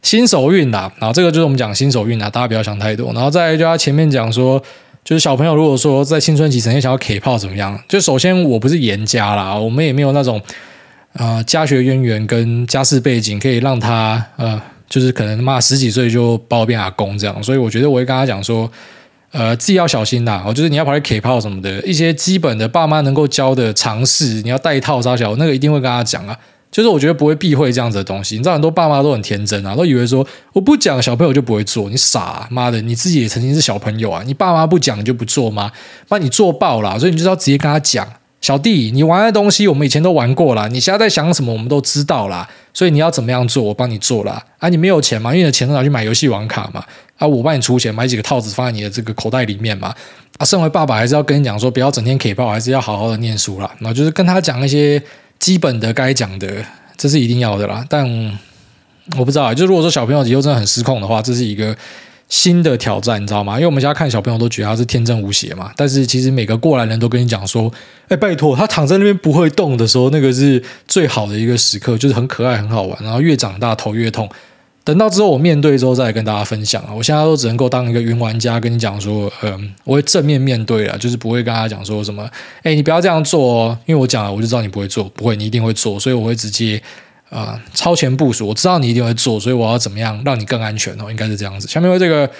Speaker 1: 新手运呐，然后这个就是我们讲新手运呐，大家不要想太多。然后再来就他前面讲说，就是小朋友如果说在青春期整天想要 K 炮怎么样？就首先我不是严家啦，我们也没有那种呃家学渊源跟家世背景可以让他呃，就是可能妈十几岁就把我变阿公这样。所以我觉得我会跟他讲说，呃，自己要小心呐。哦就是你要跑去 K 炮什么的，一些基本的爸妈能够教的常识，你要带套杀小，那个一定会跟他讲啊。就是我觉得不会避讳这样子的东西，你知道很多爸妈都很天真啊，都以为说我不讲小朋友就不会做，你傻啊，妈的，你自己也曾经是小朋友啊，你爸妈不讲你就不做吗？把你做爆了，所以你就是要直接跟他讲，小弟，你玩的东西我们以前都玩过了，你现在在想什么我们都知道啦，所以你要怎么样做我帮你做啦。啊，你没有钱嘛，因为你的钱都拿去买游戏网卡嘛，啊，我帮你出钱买几个套子放在你的这个口袋里面嘛，啊，身为爸爸还是要跟你讲说不要整天 K 爆，还是要好好的念书啦，然后就是跟他讲一些。基本的该讲的，这是一定要的啦。但我不知道，就如果说小朋友以后真的很失控的话，这是一个新的挑战，你知道吗？因为我们现在看小朋友都觉得他是天真无邪嘛。但是其实每个过来人都跟你讲说：“哎，拜托，他躺在那边不会动的时候，那个是最好的一个时刻，就是很可爱、很好玩。然后越长大头越痛。”等到之后我面对之后再来跟大家分享啊！我现在都只能够当一个云玩家跟你讲说，嗯，我会正面面对了，就是不会跟大家讲说什么，哎，你不要这样做哦，因为我讲了我就知道你不会做，不会，你一定会做，所以我会直接啊、超前部署，我知道你一定会做，所以我要怎么样让你更安全哦，应该是这样子。下面为这个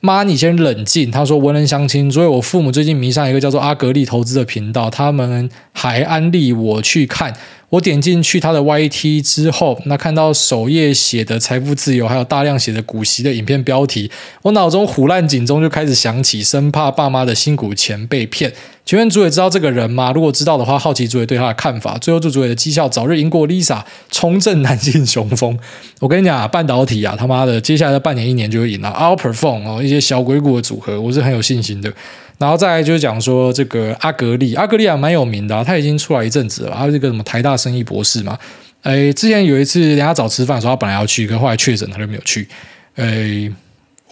Speaker 1: 妈，你先冷静。他说文人相亲，所以我父母最近迷上一个叫做阿格力投资的频道，他们还安利我去看。我点进去他的 YT 之后，那看到首页写的财富自由，还有大量写的股息的影片标题，我脑中虎烂警钟就开始响起，生怕爸妈的辛苦钱被骗。请问主委知道这个人吗？如果知道的话，好奇主委对他的看法。最后祝主委的绩效早日赢过 Lisa，重振男性雄风。我跟你讲啊，半导体啊，他妈的，接下来的半年一年就会赢了，outperform 哦，一些小鬼股的组合，我是很有信心的。然后再来就是讲说这个阿格力，阿格力还蛮有名的，他已经出来一阵子了，他是个什么台大生意博士嘛。诶，之前有一次人家找吃饭，的时候他本来要去，可后来确诊，他就没有去。诶。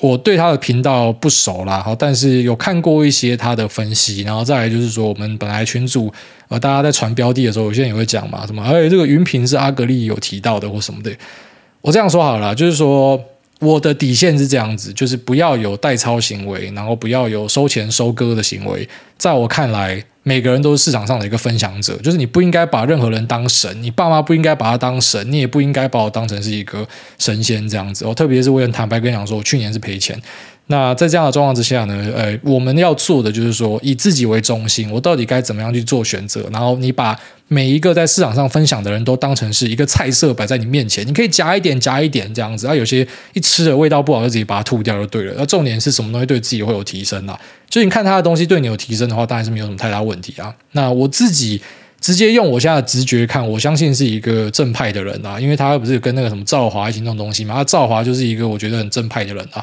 Speaker 1: 我对他的频道不熟啦，好，但是有看过一些他的分析，然后再来就是说，我们本来群主呃，大家在传标的的时候，有些人也会讲嘛，什么，哎，这个云平是阿格力有提到的或什么的。我这样说好了，就是说我的底线是这样子，就是不要有代抄行为，然后不要有收钱收割的行为，在我看来。每个人都是市场上的一个分享者，就是你不应该把任何人当神，你爸妈不应该把他当神，你也不应该把我当成是一个神仙这样子我。特别是我很坦白跟你讲说，我去年是赔钱。那在这样的状况之下呢，呃，我们要做的就是说，以自己为中心，我到底该怎么样去做选择？然后你把每一个在市场上分享的人都当成是一个菜色摆在你面前，你可以夹一点，夹一点这样子。啊，有些一吃的味道不好，就自己把它吐掉就对了。那重点是什么东西对自己会有提升啊？就你看他的东西对你有提升的话，当然是没有什么太大问题啊。那我自己直接用我现在的直觉看，我相信是一个正派的人啊，因为他不是跟那个什么赵华一起弄东西嘛，他赵华就是一个我觉得很正派的人啊。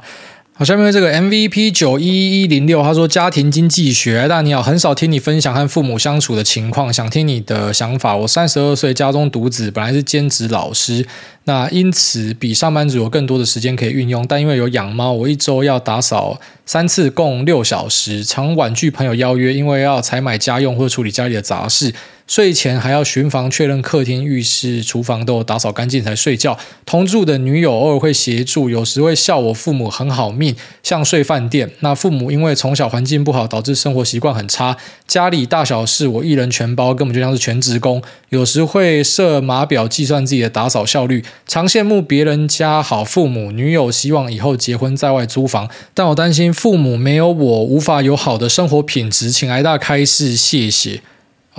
Speaker 1: 好，下面这个 MVP 九一一零六，他说家庭经济学，大你好，很少听你分享和父母相处的情况，想听你的想法。我三十二岁，家中独子，本来是兼职老师，那因此比上班族有更多的时间可以运用，但因为有养猫，我一周要打扫三次，共六小时，常婉拒朋友邀约，因为要采买家用或处理家里的杂事。睡前还要巡房确认客厅、浴室、厨房都有打扫干净才睡觉。同住的女友偶尔会协助，有时会笑我父母很好命，像睡饭店。那父母因为从小环境不好，导致生活习惯很差，家里大小事我一人全包，根本就像是全职工。有时会设码表计算自己的打扫效率，常羡慕别人家好父母。女友希望以后结婚在外租房，但我担心父母没有我无法有好的生活品质，请挨大开示，谢谢。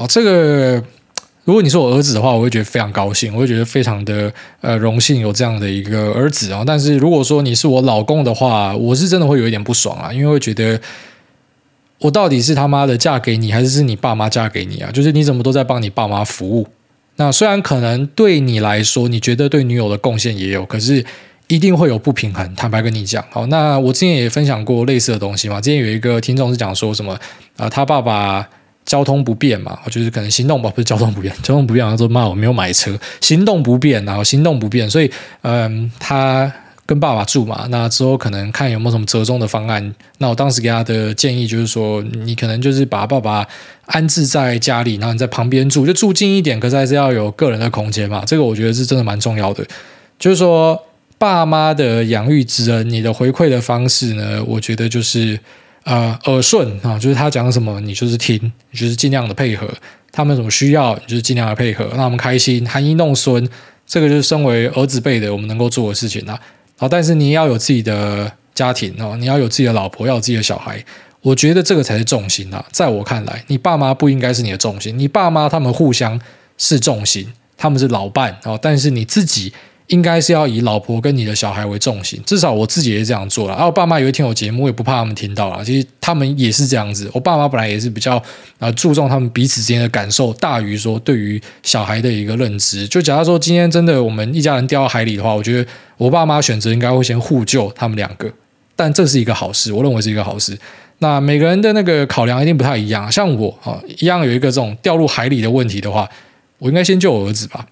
Speaker 1: 哦，这个如果你是我儿子的话，我会觉得非常高兴，我会觉得非常的呃荣幸有这样的一个儿子啊。但是如果说你是我老公的话，我是真的会有一点不爽啊，因为会觉得我到底是他妈的嫁给你，还是是你爸妈嫁给你啊？就是你怎么都在帮你爸妈服务。那虽然可能对你来说，你觉得对女友的贡献也有，可是一定会有不平衡。坦白跟你讲，好，那我之前也分享过类似的东西嘛。之前有一个听众是讲说什么啊、呃，他爸爸。交通不便嘛，就是可能行动吧，不是交通不便，交通不便，他说妈，我没有买车，行动不便，然后行动不便，所以嗯，他跟爸爸住嘛，那之后可能看有没有什么折中的方案。那我当时给他的建议就是说，你可能就是把爸爸安置在家里，然后你在旁边住，就住近一点，可是还是要有个人的空间嘛。这个我觉得是真的蛮重要的。就是说，爸妈的养育之恩，你的回馈的方式呢，我觉得就是呃耳顺啊，就是他讲什么你就是听，就是尽量的配合，他们什么需要你就是尽量的配合，让他们开心，含饴弄孙，这个就是身为儿子辈的我们能够做的事情啊。但是你要有自己的家庭哦，你要有自己的老婆，要有自己的小孩。我觉得这个才是重心啊。在我看来，你爸妈不应该是你的重心，你爸妈他们互相是重心，他们是老伴哦。但是你自己。应该是要以老婆跟你的小孩为重心，至少我自己也是这样做了。啊，我爸妈有一天有节目，我也不怕他们听到了。其实他们也是这样子。我爸妈本来也是比较啊注重他们彼此之间的感受，大于说对于小孩的一个认知。就假如说今天真的我们一家人掉到海里的话，我觉得我爸妈选择应该会先互救他们两个，但这是一个好事，我认为是一个好事。那每个人的那个考量一定不太一样，像我啊一样有一个这种掉入海里的问题的话，我应该先救我儿子吧。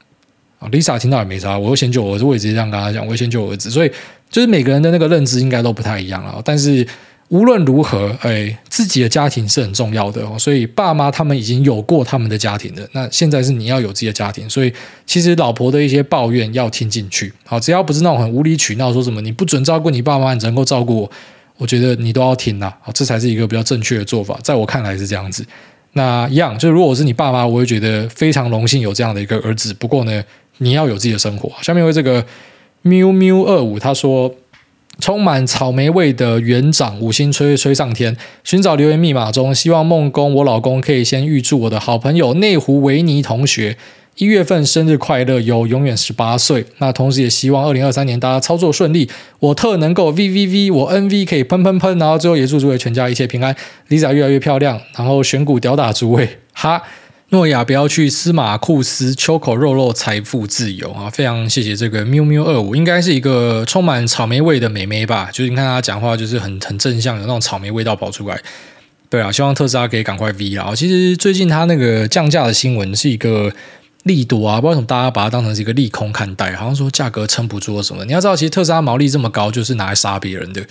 Speaker 1: 啊，Lisa 听到也没啥，我会先救我儿子，我也直接这样跟他讲，我会先救我儿子。所以就是每个人的那个认知应该都不太一样啊。但是无论如何，哎，自己的家庭是很重要的哦。所以爸妈他们已经有过他们的家庭的，那现在是你要有自己的家庭。所以其实老婆的一些抱怨要听进去，好，只要不是那种很无理取闹，说什么你不准照顾你爸妈，你只能够照顾我，我觉得你都要听呐。好，这才是一个比较正确的做法，在我看来是这样子。那一样，就如果是你爸妈，我会觉得非常荣幸有这样的一个儿子。不过呢。你要有自己的生活。下面为这个喵喵二五他说，充满草莓味的园长五星吹吹上天，寻找留言密码中，希望梦工我老公可以先预祝我的好朋友内湖维尼同学一月份生日快乐，有永远十八岁。那同时也希望二零二三年大家操作顺利，我特能够 V V V，我 N V 可以喷喷喷，然后最后也祝诸位全家一切平安，Lisa 越来越漂亮，然后选股吊打诸位，哈。诺亚不要去司马库斯，秋口肉肉，财富自由啊！非常谢谢这个喵喵二五，应该是一个充满草莓味的美眉吧？就是你看他讲话，就是很很正向，有那种草莓味道跑出来。对啊，希望特斯拉可以赶快 V 啊！其实最近他那个降价的新闻是一个利多啊，不知道为什么大家把它当成是一个利空看待，好像说价格撑不住什么。你要知道，其实特斯拉毛利这么高，就是拿来杀别人的。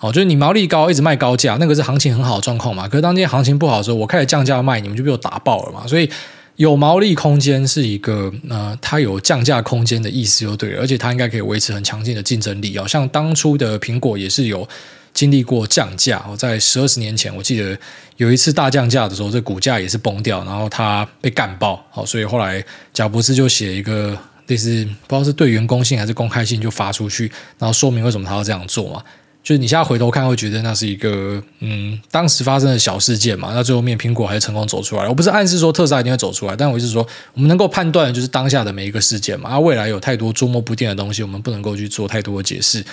Speaker 1: 哦，就是你毛利高，一直卖高价，那个是行情很好的状况嘛。可是当今天行情不好的时候，我开始降价卖，你们就被我打爆了嘛。所以有毛利空间是一个呃，它有降价空间的意思就对了，而且它应该可以维持很强劲的竞争力哦。像当初的苹果也是有经历过降价哦，在十二十年前，我记得有一次大降价的时候，这股价也是崩掉，然后它被干爆。好，所以后来贾伯斯就写一个类似不知道是对员工信还是公开信就发出去，然后说明为什么他要这样做嘛。就是你现在回头看，会觉得那是一个嗯，当时发生的小事件嘛。那最后面苹果还是成功走出来了。我不是暗示说特斯拉一定会走出来，但我是说，我们能够判断的就是当下的每一个事件嘛。而未来有太多捉摸不定的东西，我们不能够去做太多的解释。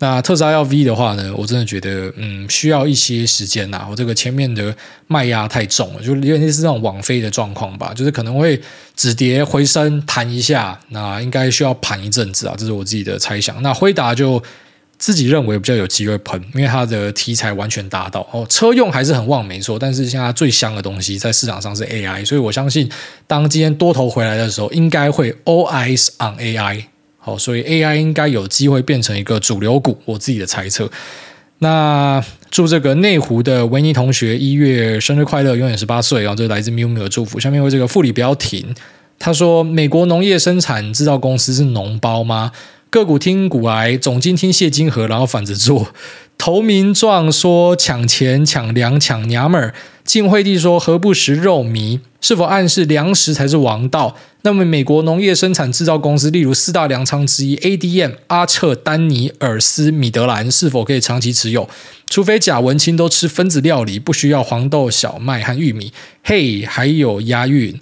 Speaker 1: 那特斯拉要 V 的话呢，我真的觉得嗯，需要一些时间呐。我这个前面的卖压太重了，就有点是那种网飞的状况吧，就是可能会止跌回升弹一下，那应该需要盘一阵子啊，这是我自己的猜想。那辉达就。自己认为比较有机会喷，因为它的题材完全达到哦，车用还是很旺没错，但是现在最香的东西在市场上是 AI，所以我相信当今天多头回来的时候，应该会 all eyes on AI，好，所以 AI 应该有机会变成一个主流股，我自己的猜测。那祝这个内湖的维尼同学一月生日快乐，永远十八岁，然后这来自喵喵的祝福。下面为这个副理不要停，他说美国农业生产制造公司是农包吗？个股听股癌，总经听谢金河，然后反着做。投名状说抢钱、抢粮、抢娘们儿。晋惠帝说何不食肉糜？是否暗示粮食才是王道？那么美国农业生产制造公司，例如四大粮仓之一 ADM、阿彻、丹尼尔斯、米德兰，是否可以长期持有？除非贾文清都吃分子料理，不需要黄豆、小麦和玉米。嘿，还有押韵。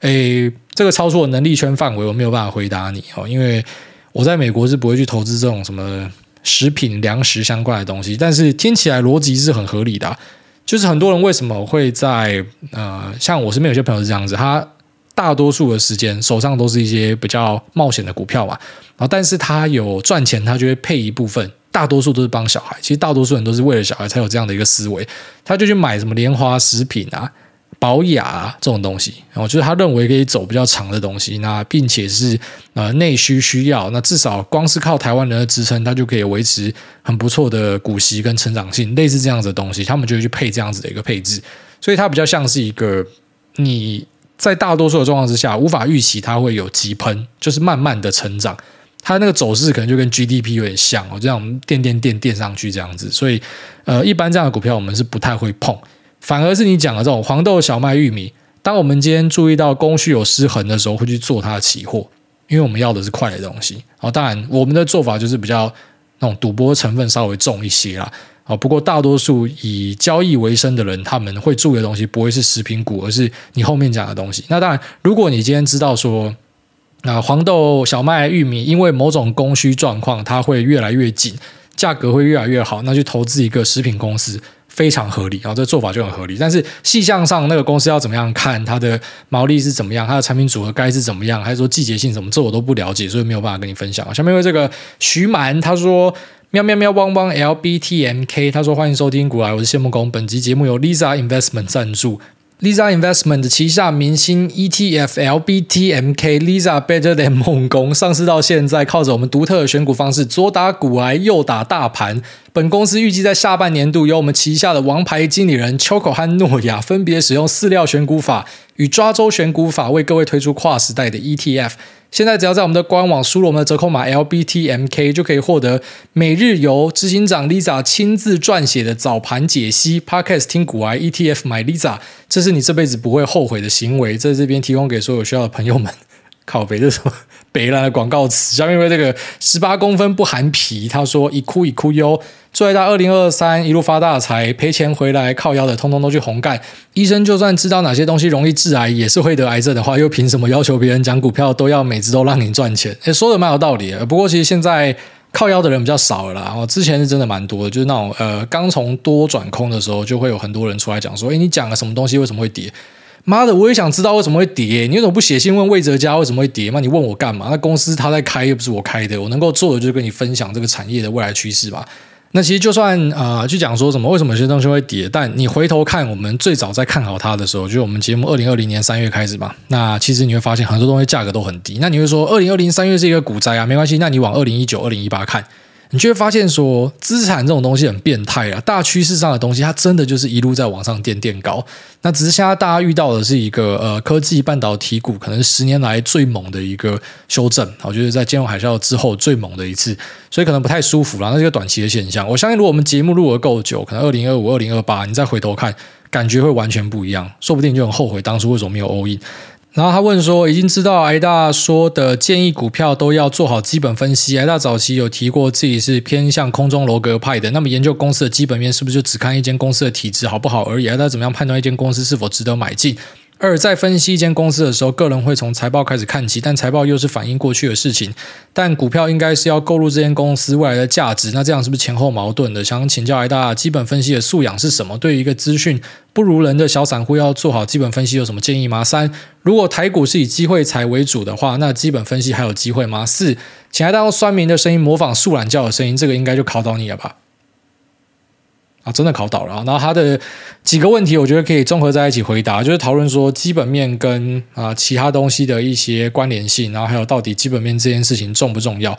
Speaker 1: 诶，这个超出我能力圈范围，我没有办法回答你哦，因为。我在美国是不会去投资这种什么食品粮食相关的东西，但是听起来逻辑是很合理的。就是很多人为什么会在呃，像我身边有些朋友是这样子，他大多数的时间手上都是一些比较冒险的股票嘛，然后但是他有赚钱，他就会配一部分，大多数都是帮小孩。其实大多数人都是为了小孩才有这样的一个思维，他就去买什么莲花食品啊。保雅这种东西，然后就是他认为可以走比较长的东西，那并且是呃内需需要，那至少光是靠台湾人的支撑，它就可以维持很不错的股息跟成长性，类似这样子的东西，他们就会去配这样子的一个配置，所以它比较像是一个你在大多数的状况之下无法预期它会有急喷，就是慢慢的成长，它那个走势可能就跟 GDP 有点像哦，这样垫垫垫垫上去这样子，所以呃一般这样的股票我们是不太会碰。反而是你讲的这种黄豆、小麦、玉米，当我们今天注意到供需有失衡的时候，会去做它的期货，因为我们要的是快的东西。哦，当然我们的做法就是比较那种赌博成分稍微重一些啦。哦，不过大多数以交易为生的人，他们会注意的东西不会是食品股，而是你后面讲的东西。那当然，如果你今天知道说，那黄豆、小麦、玉米因为某种供需状况，它会越来越紧，价格会越来越好，那去投资一个食品公司。非常合理，然后这做法就很合理。但是细项上，那个公司要怎么样看它的毛利是怎么样，它的产品组合该是怎么样，还是说季节性什么，这我都不了解，所以没有办法跟你分享。下面为这个徐满他说喵喵喵汪汪 LBTMK，他说欢迎收听古来，我是谢木工，本集节目由 Lisa Investment 赞助。Lisa Investment 旗下明星 ETF LBTMK Lisa Better Than 梦工上市到现在，靠着我们独特的选股方式，左打股癌，右打大盘。本公司预计在下半年度，由我们旗下的王牌经理人 Choco 和诺亚分别使用饲料选股法与抓周选股法，为各位推出跨时代的 ETF。现在只要在我们的官网输入我们的折扣码 LBTMK，就可以获得每日由执行长 Lisa 亲自撰写的早盘解析。Podcast 听股癌 ETF 买 Lisa，这是你这辈子不会后悔的行为。在这边提供给所有需要的朋友们。靠北这什么北烂的广告词？下面因为这个十八公分不含皮，他说一哭一哭哟，最大二零二三一路发大财，赔钱回来靠腰的，通通都去红干。医生就算知道哪些东西容易致癌，也是会得癌症的话，又凭什么要求别人讲股票都要每只都让你赚钱？诶，说的蛮有道理的。不过其实现在靠腰的人比较少了啦。哦，之前是真的蛮多的，就是那种呃刚从多转空的时候，就会有很多人出来讲说，诶，你讲了什么东西为什么会跌？妈的，我也想知道为什么会跌。你为什么不写信问魏哲家为什么会跌嘛？你问我干嘛？那公司他在开，又不是我开的。我能够做的就是跟你分享这个产业的未来趋势吧。那其实就算啊、呃，去讲说什么为什么有些东西会跌，但你回头看我们最早在看好它的时候，就是我们节目二零二零年三月开始嘛。那其实你会发现很多东西价格都很低。那你会说二零二零三月是一个股灾啊？没关系，那你往二零一九、二零一八看。你就会发现说，资产这种东西很变态啊！大趋势上的东西，它真的就是一路在往上垫垫高。那只是现在大家遇到的是一个呃科技半导体股可能十年来最猛的一个修正，我觉得在金融海啸之后最猛的一次，所以可能不太舒服啦。那是个短期的现象。我相信，如果我们节目录得够久，可能二零二五、二零二八，你再回头看，感觉会完全不一样。说不定就很后悔当初为什么没有 all in。然后他问说：“已经知道挨大说的建议股票都要做好基本分析。挨大早期有提过自己是偏向空中楼阁派的，那么研究公司的基本面是不是就只看一间公司的体质好不好而已？挨大怎么样判断一间公司是否值得买进？”二，在分析一间公司的时候，个人会从财报开始看起，但财报又是反映过去的事情。但股票应该是要购入这间公司未来的价值，那这样是不是前后矛盾的？想请教癌大，基本分析的素养是什么？对于一个资讯不如人的小散户，要做好基本分析有什么建议吗？三，如果台股是以机会财为主的话，那基本分析还有机会吗？四，请癌大用酸民的声音模仿树懒叫的声音，这个应该就考倒你了吧？啊，真的考倒了！然后他的几个问题，我觉得可以综合在一起回答，就是讨论说基本面跟啊其他东西的一些关联性，然后还有到底基本面这件事情重不重要？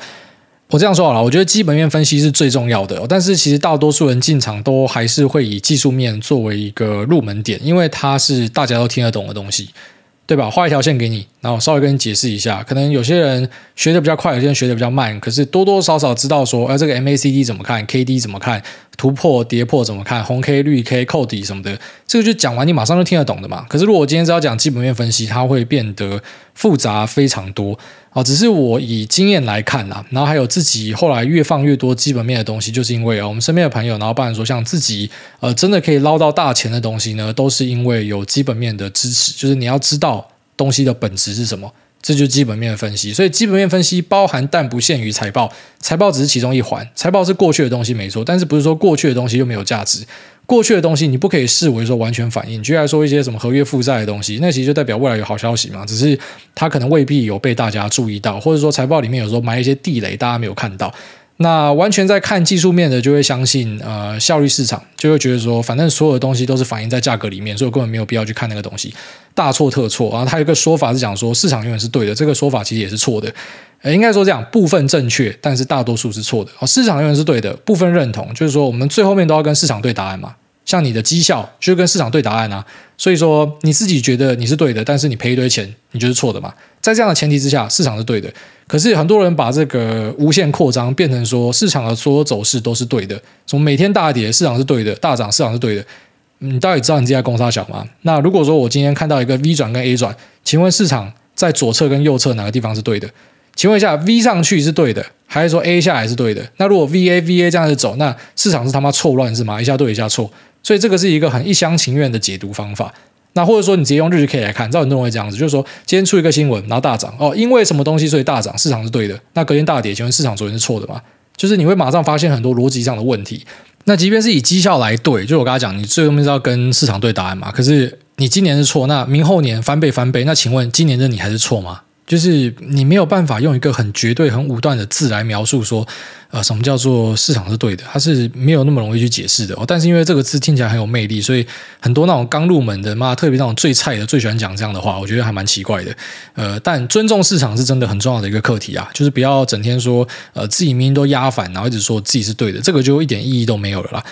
Speaker 1: 我这样说好了，我觉得基本面分析是最重要的，但是其实大多数人进场都还是会以技术面作为一个入门点，因为它是大家都听得懂的东西。对吧？画一条线给你，然后稍微跟你解释一下。可能有些人学的比较快，有些人学的比较慢。可是多多少少知道说，呃，这个 MACD 怎么看，KD 怎么看，突破跌破怎么看，红 K 绿 K 扣底什么的，这个就讲完，你马上就听得懂的嘛。可是如果我今天只要讲基本面分析，它会变得复杂非常多。啊，只是我以经验来看啊，然后还有自己后来越放越多基本面的东西，就是因为啊，我们身边的朋友，然后包含说像自己，呃，真的可以捞到大钱的东西呢，都是因为有基本面的支持，就是你要知道东西的本质是什么。这就是基本面分析，所以基本面分析包含但不限于财报，财报只是其中一环，财报是过去的东西没错，但是不是说过去的东西就没有价值？过去的东西你不可以视为说完全反映，举例来说一些什么合约负债的东西，那其实就代表未来有好消息嘛，只是它可能未必有被大家注意到，或者说财报里面有时候埋一些地雷，大家没有看到。那完全在看技术面的，就会相信呃效率市场，就会觉得说，反正所有的东西都是反映在价格里面，所以我根本没有必要去看那个东西，大错特错。然后他有一个说法是讲说，市场永远是对的，这个说法其实也是错的。应该说这样，部分正确，但是大多数是错的。哦，市场永远是对的，部分认同，就是说我们最后面都要跟市场对答案嘛。像你的绩效就是跟市场对答案啊，所以说你自己觉得你是对的，但是你赔一堆钱，你就是错的嘛。在这样的前提之下，市场是对的。可是很多人把这个无限扩张变成说市场的所有走势都是对的，从每天大跌，市场是对的；大涨，市场是对的。你到底知道你自己在攻杀小吗？那如果说我今天看到一个 V 转跟 A 转，请问市场在左侧跟右侧哪个地方是对的？请问一下，V 上去是对的，还是说 A 下来是对的？那如果 VA VA 这样子走，那市场是他妈错乱是吗？一下对一下错。所以这个是一个很一厢情愿的解读方法。那或者说你直接用日 K 来看，知道很多人会这样子，就是说今天出一个新闻，然后大涨哦，因为什么东西所以大涨，市场是对的。那隔天大跌，请问市场昨天是错的吗？就是你会马上发现很多逻辑上的问题。那即便是以绩效来对，就我刚才讲，你最后面是要跟市场对答案嘛？可是你今年是错，那明后年翻倍翻倍，那请问今年的你还是错吗？就是你没有办法用一个很绝对、很武断的字来描述说，呃，什么叫做市场是对的，它是没有那么容易去解释的哦。但是因为这个字听起来很有魅力，所以很多那种刚入门的，妈特别那种最菜的，最喜欢讲这样的话，我觉得还蛮奇怪的。呃，但尊重市场是真的很重要的一个课题啊，就是不要整天说，呃，自己明明都压反，然后一直说自己是对的，这个就一点意义都没有了啦。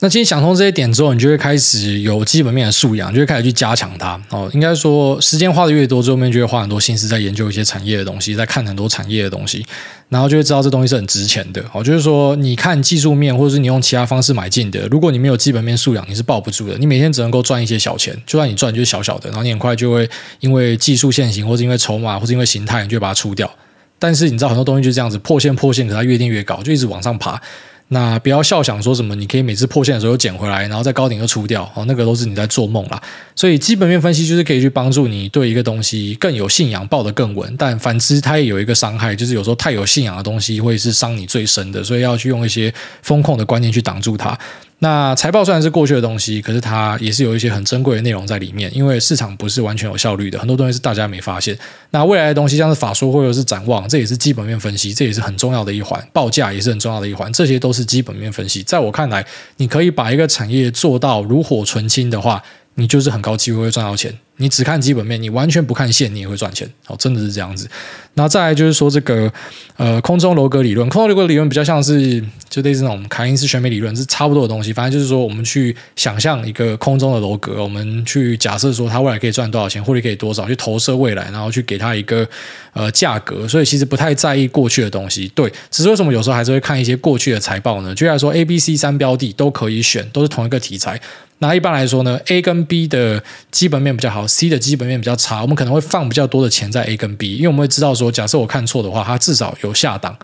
Speaker 1: 那今天想通这些点之后，你就会开始有基本面的素养，就会开始去加强它哦。应该说，时间花的越多，最后面就会花很多心思在研究一些产业的东西，在看很多产业的东西，然后就会知道这东西是很值钱的哦。就是说，你看技术面，或者是你用其他方式买进的，如果你没有基本面素养，你是抱不住的。你每天只能够赚一些小钱，就算你赚就是小小的，然后你很快就会因为技术线型，或者因为筹码，或者因为形态，你就会把它出掉。但是你知道，很多东西就是这样子，破线破线，可它越定越高，就一直往上爬。那不要笑想说什么，你可以每次破线的时候又捡回来，然后在高点又出掉哦，那个都是你在做梦啦。所以基本面分析就是可以去帮助你对一个东西更有信仰，抱得更稳。但反之，它也有一个伤害，就是有时候太有信仰的东西会是伤你最深的，所以要去用一些风控的观念去挡住它。那财报虽然是过去的东西，可是它也是有一些很珍贵的内容在里面。因为市场不是完全有效率的，很多东西是大家没发现。那未来的东西，像是法说或者是展望，这也是基本面分析，这也是很重要的一环。报价也是很重要的一环，这些都是基本面分析。在我看来，你可以把一个产业做到炉火纯青的话，你就是很高机会会赚到钱。你只看基本面，你完全不看线，你也会赚钱。哦，真的是这样子。那再来就是说这个呃空中楼阁理论，空中楼阁理论比较像是就类似那种凯因斯选美理论，是差不多的东西。反正就是说，我们去想象一个空中的楼阁，我们去假设说它未来可以赚多少钱，获利可以多少，去投射未来，然后去给它一个呃价格。所以其实不太在意过去的东西。对，只是为什么有时候还是会看一些过去的财报呢？就来说 A、B、C 三标的都可以选，都是同一个题材。那一般来说呢，A 跟 B 的基本面比较好，C 的基本面比较差。我们可能会放比较多的钱在 A 跟 B，因为我们会知道说，假设我看错的话，它至少有下档，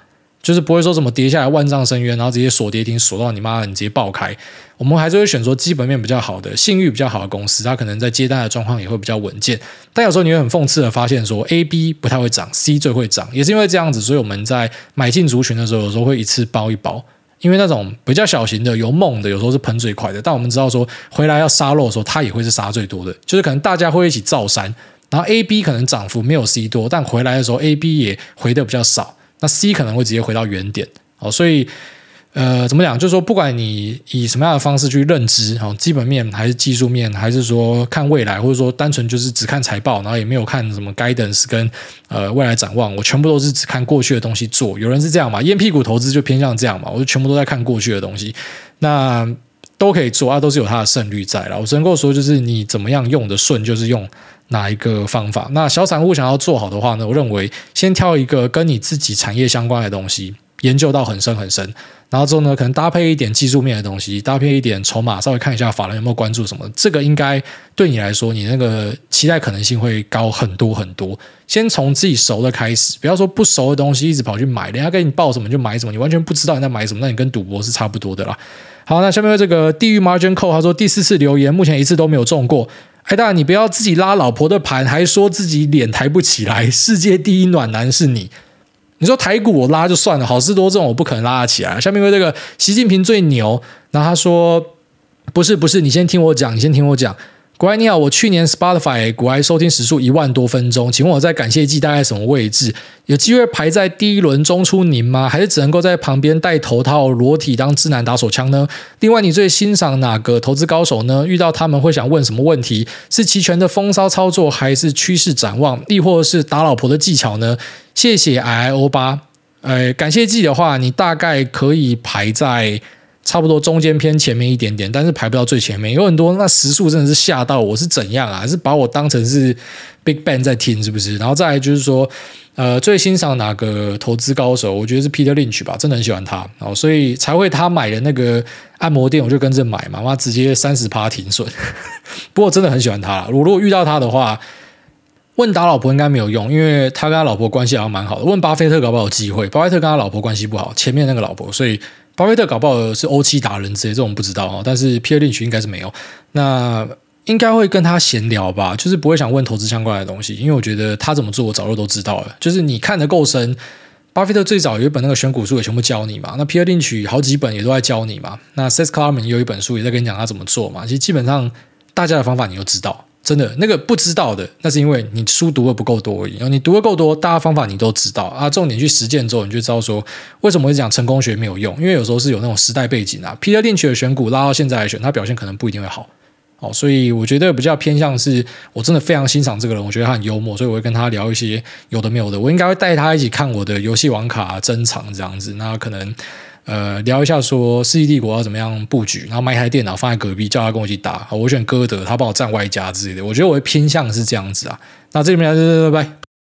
Speaker 1: 就是不会说什么跌下来万丈深渊，然后直接锁跌停锁到你妈的，你直接爆开。我们还是会选说基本面比较好的、信誉比较好的公司，它可能在接单的状况也会比较稳健。但有时候你会很讽刺的发现说，A、B 不太会涨，C 最会涨，也是因为这样子，所以我们在买进族群的时候，有时候会一次包一包。因为那种比较小型的、有梦的，有时候是喷最快的。但我们知道说，回来要杀肉的时候，它也会是杀最多的。就是可能大家会一起造山，然后 A、B 可能涨幅没有 C 多，但回来的时候 A、B 也回的比较少，那 C 可能会直接回到原点。哦，所以。呃，怎么讲？就是说，不管你以什么样的方式去认知，哈，基本面还是技术面，还是说看未来，或者说单纯就是只看财报，然后也没有看什么 guidance 跟呃未来展望，我全部都是只看过去的东西做。有人是这样嘛？烟屁股投资就偏向这样嘛？我就全部都在看过去的东西，那都可以做啊，都是有它的胜率在了。我只能够说，就是你怎么样用的顺，就是用哪一个方法。那小散户想要做好的话呢，我认为先挑一个跟你自己产业相关的东西。研究到很深很深，然后之后呢，可能搭配一点技术面的东西，搭配一点筹码，稍微看一下法人有没有关注什么，这个应该对你来说，你那个期待可能性会高很多很多。先从自己熟的开始，不要说不熟的东西一直跑去买，人家给你报什么就买什么，你完全不知道你在买什么，那你跟赌博是差不多的啦。好，那下面这个地狱 Margin Call，他说第四次留言，目前一次都没有中过。哎，大你不要自己拉老婆的盘，还说自己脸抬不起来，世界第一暖男是你。你说台股我拉就算了，好事多这种我不可能拉得起来。下面为这个习近平最牛，然后他说不是不是，你先听我讲，你先听我讲。古埃你好，我去年 Spotify 古爱收听时数一万多分钟，请问我在感谢季大概什么位置？有机会排在第一轮中出您吗？还是只能够在旁边戴头套裸体当智男打手枪呢？另外，你最欣赏哪个投资高手呢？遇到他们会想问什么问题？是期权的风骚操作，还是趋势展望，亦或是打老婆的技巧呢？谢谢 I I O 八。呃，感谢季的话，你大概可以排在。差不多中间偏前面一点点，但是排不到最前面，有很多那时速真的是吓到我，是怎样啊？是把我当成是 Big Bang 在听，是不是？然后再来就是说，呃，最欣赏哪个投资高手？我觉得是 Peter Lynch 吧，真的很喜欢他哦，所以才会他买的那个按摩店，我就跟着买嘛，妈直接三十趴停损。不过真的很喜欢他，我如果遇到他的话，问打老婆应该没有用，因为他跟他老婆关系好像蛮好的。问巴菲特搞不好有机会，巴菲特跟他老婆关系不好，前面那个老婆，所以。巴菲特搞不好是欧七达人之类，这种不知道哦。但是 Peter Lynch 应该是没有，那应该会跟他闲聊吧，就是不会想问投资相关的东西，因为我觉得他怎么做，我早就都知道了。就是你看得够深，巴菲特最早有一本那个选股书也全部教你嘛，那 Peter Lynch 好几本也都在教你嘛，那 Seth Klarman 也有一本书也在跟你讲他怎么做嘛。其实基本上大家的方法你都知道。真的，那个不知道的，那是因为你书读的不够多而已。然后你读的够多，大家方法你都知道啊。重点去实践之后，你就知道说为什么会讲成功学没有用。因为有时候是有那种时代背景啊。Peter Lynch 的选股拉到现在来选，他表现可能不一定会好。哦，所以我觉得比较偏向是，我真的非常欣赏这个人，我觉得他很幽默，所以我会跟他聊一些有的没有的。我应该会带他一起看我的游戏网卡珍藏这样子。那可能。呃，聊一下说世纪帝国要怎么样布局，然后买一台电脑放在隔壁，叫他跟我一起打。我选歌德，他帮我站外加之类的。我觉得我会偏向是这样子啊。那这里面拜拜。